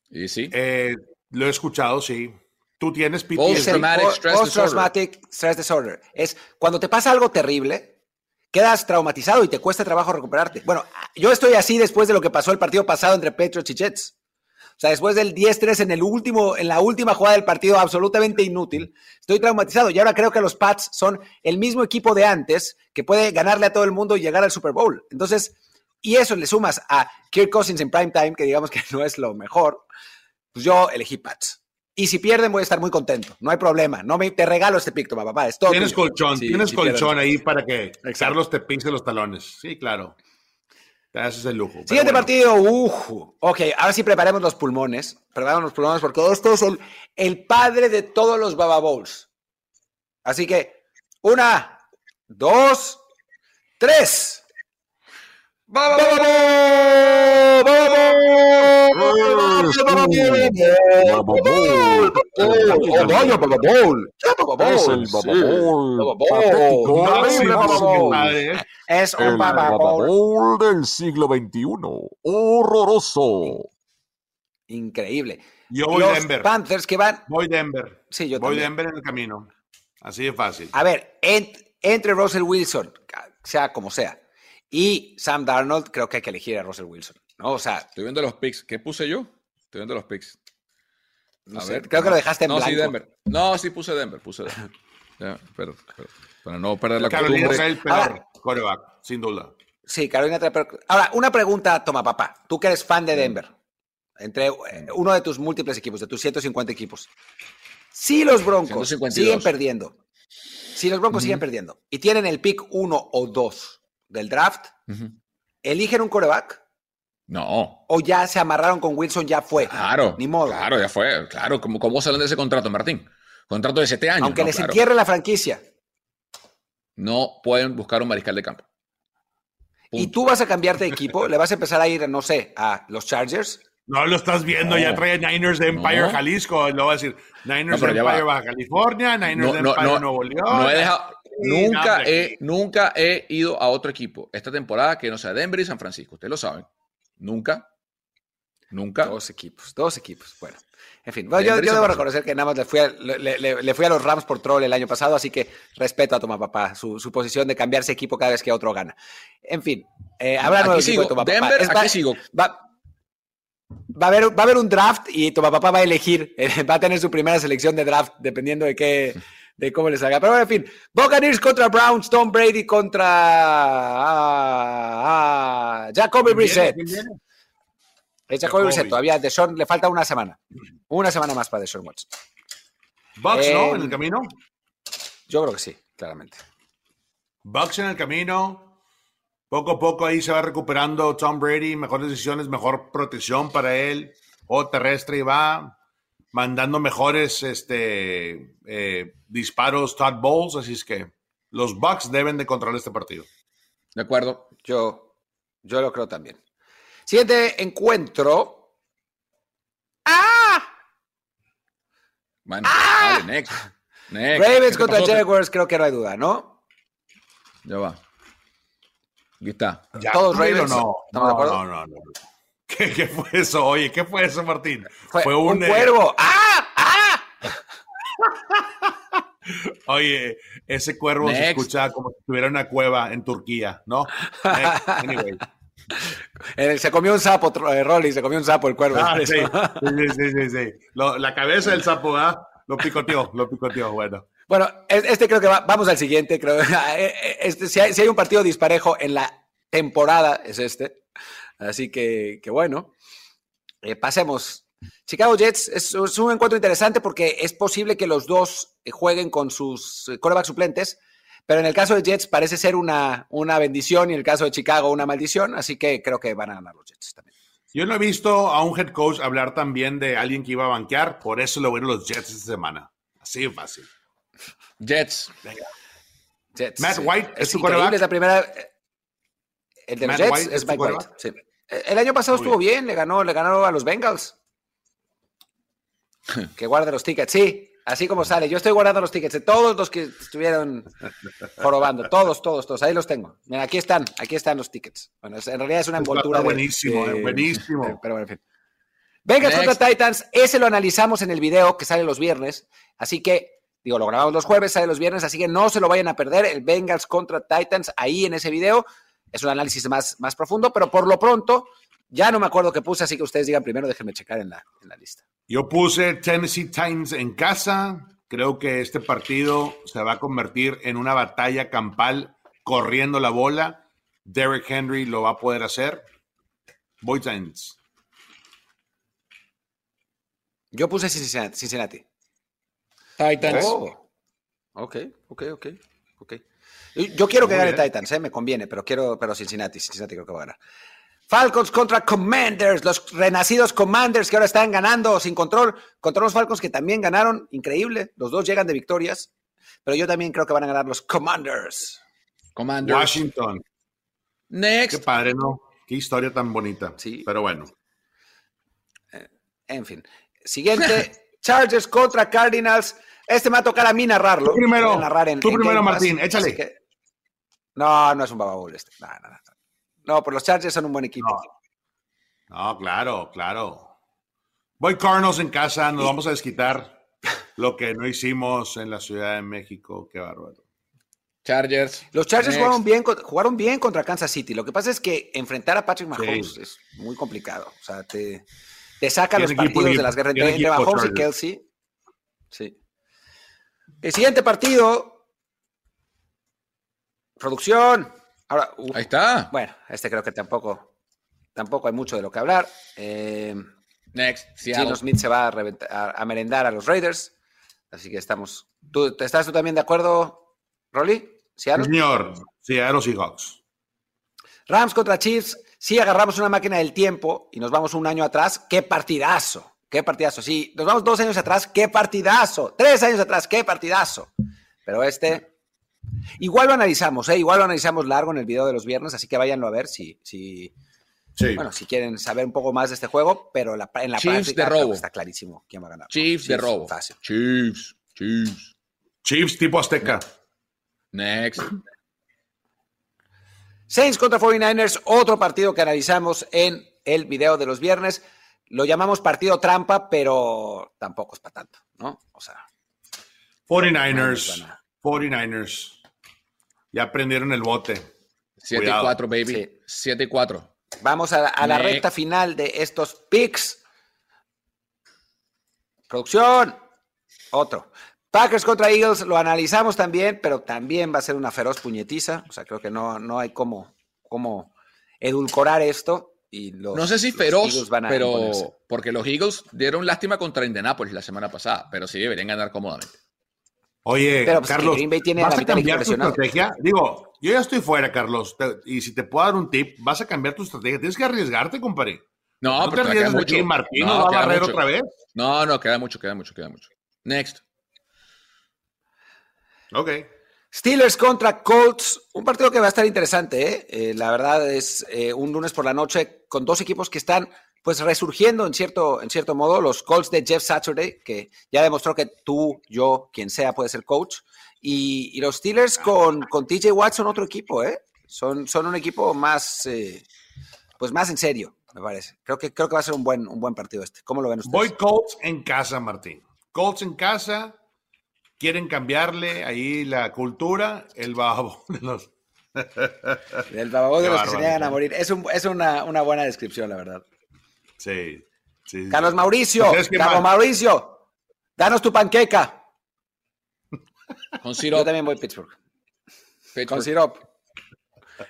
¿Y sí? Eh, lo he escuchado, sí. Tú tienes PTSD. Post-traumatic stress, stress disorder. Es cuando te pasa algo terrible, quedas traumatizado y te cuesta trabajo recuperarte. Bueno, yo estoy así después de lo que pasó el partido pasado entre Patriots y Jets. O sea, después del 10-3 en el último, en la última jugada del partido, absolutamente inútil, estoy traumatizado. Y ahora creo que los Pats son el mismo equipo de antes que puede ganarle a todo el mundo y llegar al Super Bowl. Entonces, y eso le sumas a Kirk Cousins en prime time, que digamos que *laughs* no es lo mejor, pues yo elegí Pats. Y si pierden, voy a estar muy contento. No hay problema. No me, te regalo este pick, papá. Es todo tienes colchón, tienes colchón ahí para que Carlos te pince los talones. Sí, claro. Te haces el lujo. Siguiente partido. Uh, ok, ahora sí preparemos los pulmones. Preparemos los pulmones porque esto es el, el padre de todos los Baba Bowls. Así que, una, dos, tres. ¡Baba Es un Bowl del siglo XXI. Horroroso. Increíble. Yo voy Los Denver. Panthers que van. Voy Denver. Sí, yo Voy también. Denver en el camino. Así de fácil. A ver, ent- entre Russell Wilson, sea como sea, y Sam Darnold, creo que hay que elegir a Russell Wilson. ¿no? O sea, Estoy viendo los picks. ¿Qué puse yo? Estoy viendo los picks. no A sé, ver. creo que lo dejaste en no, blanco. sí, Denver. No, sí puse Denver. Puse Denver. *laughs* Ya, pero, pero- para no perder la Carolina es costumbre. el peor quarterback, sin duda. Sí, Carolina trae peor- Ahora, una pregunta, toma papá. Tú que eres fan de Denver, entre eh, uno de tus múltiples equipos, de tus 150 equipos. Si los Broncos 152. siguen perdiendo, si los Broncos siguen perdiendo y tienen el pick 1 o 2 del draft. ¿eligen un coreback? No. ¿O ya se amarraron con Wilson? Ya fue. Claro. Ni modo. Claro, ya fue. Claro. ¿Cómo, cómo salen de ese contrato, Martín? Contrato de siete años. Aunque No, les claro. entierre la franquicia. No pueden buscar un mariscal de campo. Y tú vas a cambiarte de equipo, le vas a empezar a ir, no sé, a los Chargers. No lo estás viendo, No. ya trae Niners de Empire No. Jalisco. Lo va a decir Niners de Empire va. Baja California, Niners No, de Empire no, Nuevo León. no he dejado, nunca, he, nunca he ido a otro equipo esta temporada que no sea Denver y San Francisco. Ustedes lo saben. Nunca. Nunca. Dos equipos, dos equipos. Bueno, en fin, bueno, yo, yo debo reconocer que nada más le fui, a, le, le- le fui a los Rams por troll el año pasado, así que respeto a Toma Papá, su, su posición de cambiarse equipo cada vez que otro gana. En fin, eh, habrá equipo sigo. de Toma Papá. Denver, Es- aquí va- sigo. Va, va a haber, va a haber un draft y Toma Papá va a elegir, *laughs* va a tener su primera selección de draft, dependiendo de qué, *laughs* de cómo le salga. Pero bueno, en fin, Buccaneers contra Browns, Tom Brady contra ah, ah, Jacoby. Brissett. Es Jacoby Brissett, todavía Deshaun le falta una semana. Una semana más para Deshaun Watson. Bucks, Eh, ¿no? En el camino. Yo creo que sí, claramente. Bucks en el camino. Poco a poco ahí se va recuperando Tom Brady. Mejores decisiones, mejor protección para él. O terrestre y va mandando mejores este, eh, disparos Todd Bowles. Así es que los Bucks deben de controlar este partido. De acuerdo. Yo, yo lo creo también. Siguiente encuentro. ¡Ah! Bueno, dale, next. Next. Ravens ¿Qué contra? Jaguars, creo que no hay duda, ¿no? Ya va. Aquí está. ¿Ya ¿Todos Ravens? No, ¿Estamos de no, acuerdo? no, no, no. *laughs* ¿Qué, qué fue eso? Oye, ¿qué fue eso, Martín? Fue, un, eh, cuervo. ¡Ah! ¡Ah! *laughs* Oye, ese cuervo se Next. escucha como si tuviera una cueva en Turquía, ¿no? Next. *laughs* Anyway. Eh, se comió un sapo, eh, Rolly, se comió un sapo el cuervo. Ah, sí, sí, sí, sí, sí. Lo- la cabeza del sapo, ¿verdad? Lo picoteó, lo picoteó, bueno. Bueno, es- este creo que va- vamos al siguiente. Creo. Este, si, hay, si hay un partido disparejo en la temporada, es este. Así que, que bueno. Eh, pasemos. Chicago Jets es, es un encuentro interesante porque es posible que los dos eh, jueguen con sus eh, quarterback suplentes, pero en el caso de Jets parece ser una, una bendición y en el caso de Chicago una maldición, así que creo que van a ganar los Jets también. Yo no he visto a un head coach hablar también de alguien que iba a banquear, por eso lo bueno los Jets esta semana. Así de fácil. Jets. Jets. Matt White es su increíble, quarterback. es la primera. El de los Matt Jets White es Mike White. sí. El año pasado Muy estuvo bien. le ganó, le ganó a los Bengals. *laughs* que guarde los tickets, sí, así como sale. Yo estoy guardando los tickets de todos los que estuvieron jorobando, *laughs* todos, todos, todos. Ahí los tengo. Mira, aquí están, aquí están los tickets. Bueno, en realidad es una Está envoltura. de- buenísimo, de- eh, buenísimo. *laughs* Pero bueno, en fin. Bengals Next. contra Titans, ese lo analizamos en el video que sale los viernes. Así que, digo, lo grabamos los jueves, sale los viernes, así que no se lo vayan a perder. El Bengals contra Titans, ahí en ese video. Es un análisis más, más profundo, pero por lo pronto, ya no me acuerdo qué puse, así que ustedes digan primero, déjenme checar en la, en la lista. Yo puse Tennessee Titans en casa. Creo que este partido se va a convertir en una batalla campal corriendo la bola. Derrick Henry lo va a poder hacer. Voy Titans. Yo puse Cincinnati. Cincinnati. Titans. Oh. Ok, ok, ok, ok. Yo- quiero que gane. Titans, eh, me conviene, pero quiero, pero Cincinnati, Cincinnati creo que va a ganar. Falcons contra Commanders, los renacidos Commanders que ahora están ganando sin control contra los Falcons que también ganaron, increíble. Los dos llegan de victorias, pero yo también creo que van a ganar los Commanders. Commanders. Washington. Qué Next. padre, ¿no? Qué historia tan bonita. Sí. Pero bueno. En fin. Siguiente, *laughs* Chargers contra Cardinals. Este me va a tocar a mí narrarlo. Tú primero, narrar en- tú en primero, Martín, échale. No, no es un bababool este. No, no, no. No, pues los Chargers son un buen equipo. No, claro, claro. Voy Cardinals en casa. Nos vamos a desquitar lo que no hicimos en la Ciudad de México. Qué bárbaro. Chargers. Los Chargers jugaron bien, jugaron bien contra Kansas City. Lo que pasa es que enfrentar a Patrick Mahomes Sí. es muy complicado. O sea, te, te saca los partidos de las guerras entre, Mahomes y. Kelsey. Sí. El siguiente partido. Producción. Ahora, Ahí está. bueno, este creo que tampoco, tampoco hay mucho de lo que hablar. Eh, Next. Gino Seattle. Smith se va a, revent- a- a merendar a los Raiders. Así que estamos. ¿Tú, ¿Estás tú también de acuerdo, Rolly? Sí, ¿Seattle? señor. Los Seahawks. Rams contra Chiefs, sí agarramos una máquina del tiempo y nos vamos un año atrás, qué partidazo, qué partidazo. Sí, nos vamos dos años atrás, qué partidazo. Tres años atrás, qué partidazo. Pero este, igual lo analizamos, ¿eh? igual lo analizamos largo en el video de los viernes, así que váyanlo a ver si, si, Sí. bueno, si quieren saber un poco más de este juego, pero la- en la Chiefs práctica de robo. está clarísimo quién va a ganar. Chiefs de robo. Fácil. Chiefs. Chiefs. Chiefs tipo Azteca. Next. Saints contra 49ers, otro partido que analizamos en el video de los viernes. Lo llamamos partido trampa, pero tampoco es para tanto, ¿no? O sea, 49ers. Van a- 49ers. Ya prendieron el bote. 7 y Cuidado. 4, baby. Sí. 7 y 4. vamos a, a la recta final de estos picks. Producción. Otro. Packers contra Eagles lo analizamos también, pero también va a ser una feroz puñetiza. O sea, creo que no, no hay cómo, cómo edulcorar esto. Y los, No sé si feroz, van a pero imponerse. porque los Eagles dieron lástima contra Indianapolis la semana pasada, pero sí deberían ganar cómodamente. Oye, Pero, pues, Carlos, que Green Bay tiene ¿vas la a cambiar tu estrategia? Digo, yo ya estoy fuera, Carlos. te- y si te puedo dar un tip, vas a cambiar tu estrategia. Tienes que arriesgarte, compadre. No, No, te arriesgues mucho. aquí, Martín No, nos va a barrer mucho. otra vez. No, no, queda mucho, queda mucho, queda mucho. Next. Ok. Steelers contra Colts, un partido que va a estar interesante, ¿eh? Eh, la verdad es eh, un lunes por la noche con dos equipos que están pues resurgiendo en cierto, en cierto modo, los Colts de Jeff Saturday, que ya demostró que tú, yo, quien sea, puede ser coach, y, y los Steelers con, con TJ Watt son otro equipo, ¿eh? Son, son un equipo más, eh, pues más en serio, me parece. Creo que, creo que va a ser un buen, un buen partido este. ¿Cómo lo ven ustedes? Voy Colts en casa, Martín. Colts en casa. Quieren cambiarle ahí la cultura. El babo *laughs* de los, Del bababú de los que se niegan a morir. Es, un, es una, una, buena descripción, la verdad. Sí. sí Carlos Mauricio, Carlos Mauricio, danos tu panqueca. Con sirop. Yo también voy a Pittsburgh. Con sirop.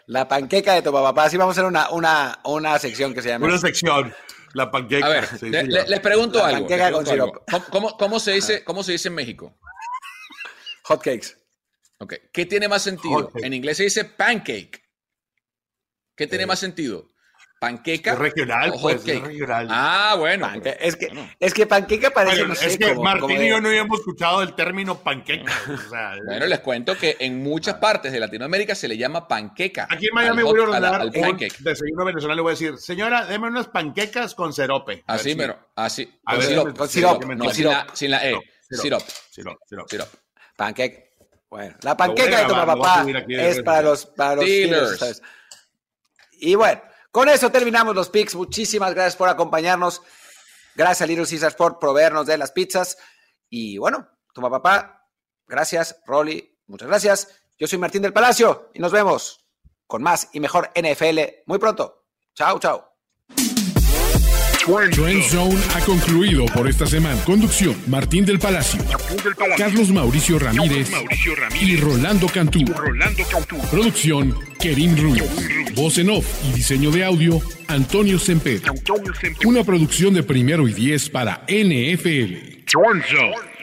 La panqueca de tu papá. Así vamos a hacer una, una, una sección que se llama. Una sección. La panqueca. A ver, les pregunto la algo. Panqueca con sirop. ¿Cómo, cómo, se dice, ¿Cómo se dice en México? Hot cakes. Okay. ¿Qué tiene más sentido? En inglés se dice pancake. ¿Qué tiene más sentido? ¿Panqueca? Es regional, pues, es regional. Ah, bueno. es, que, es que panqueca parece, bueno, Es que Martín y yo no habíamos escuchado el término panqueca. *laughs* bueno, les cuento que en muchas partes de Latinoamérica se le llama panqueca. Aquí en Miami voy a ordenar al, un desayuno venezolano le voy a decir, señora, deme unas panquecas con serope. Así, pero, así. A con, con sirop. No, sin, la, sin la E. Sirop. Sirop. Sirop. Panqueca. Bueno, la panqueca de tu papá es para los, para los. Y bueno, con eso terminamos los picks. Muchísimas gracias por acompañarnos. Gracias a Little Caesars por proveernos de las pizzas. Y bueno, tu papá, gracias. Rolly, muchas gracias. Yo soy Martín del Palacio y nos vemos con más y mejor NFL muy pronto. Chao, chao. Trend Zone ha concluido por esta semana. Conducción: Martín del Palacio, Carlos Mauricio Ramírez, y Rolando Cantú. Producción: Kerim Ruiz. Voz en off y diseño de audio: Antonio Semper. Una producción de primero y diez para NFL. Zone.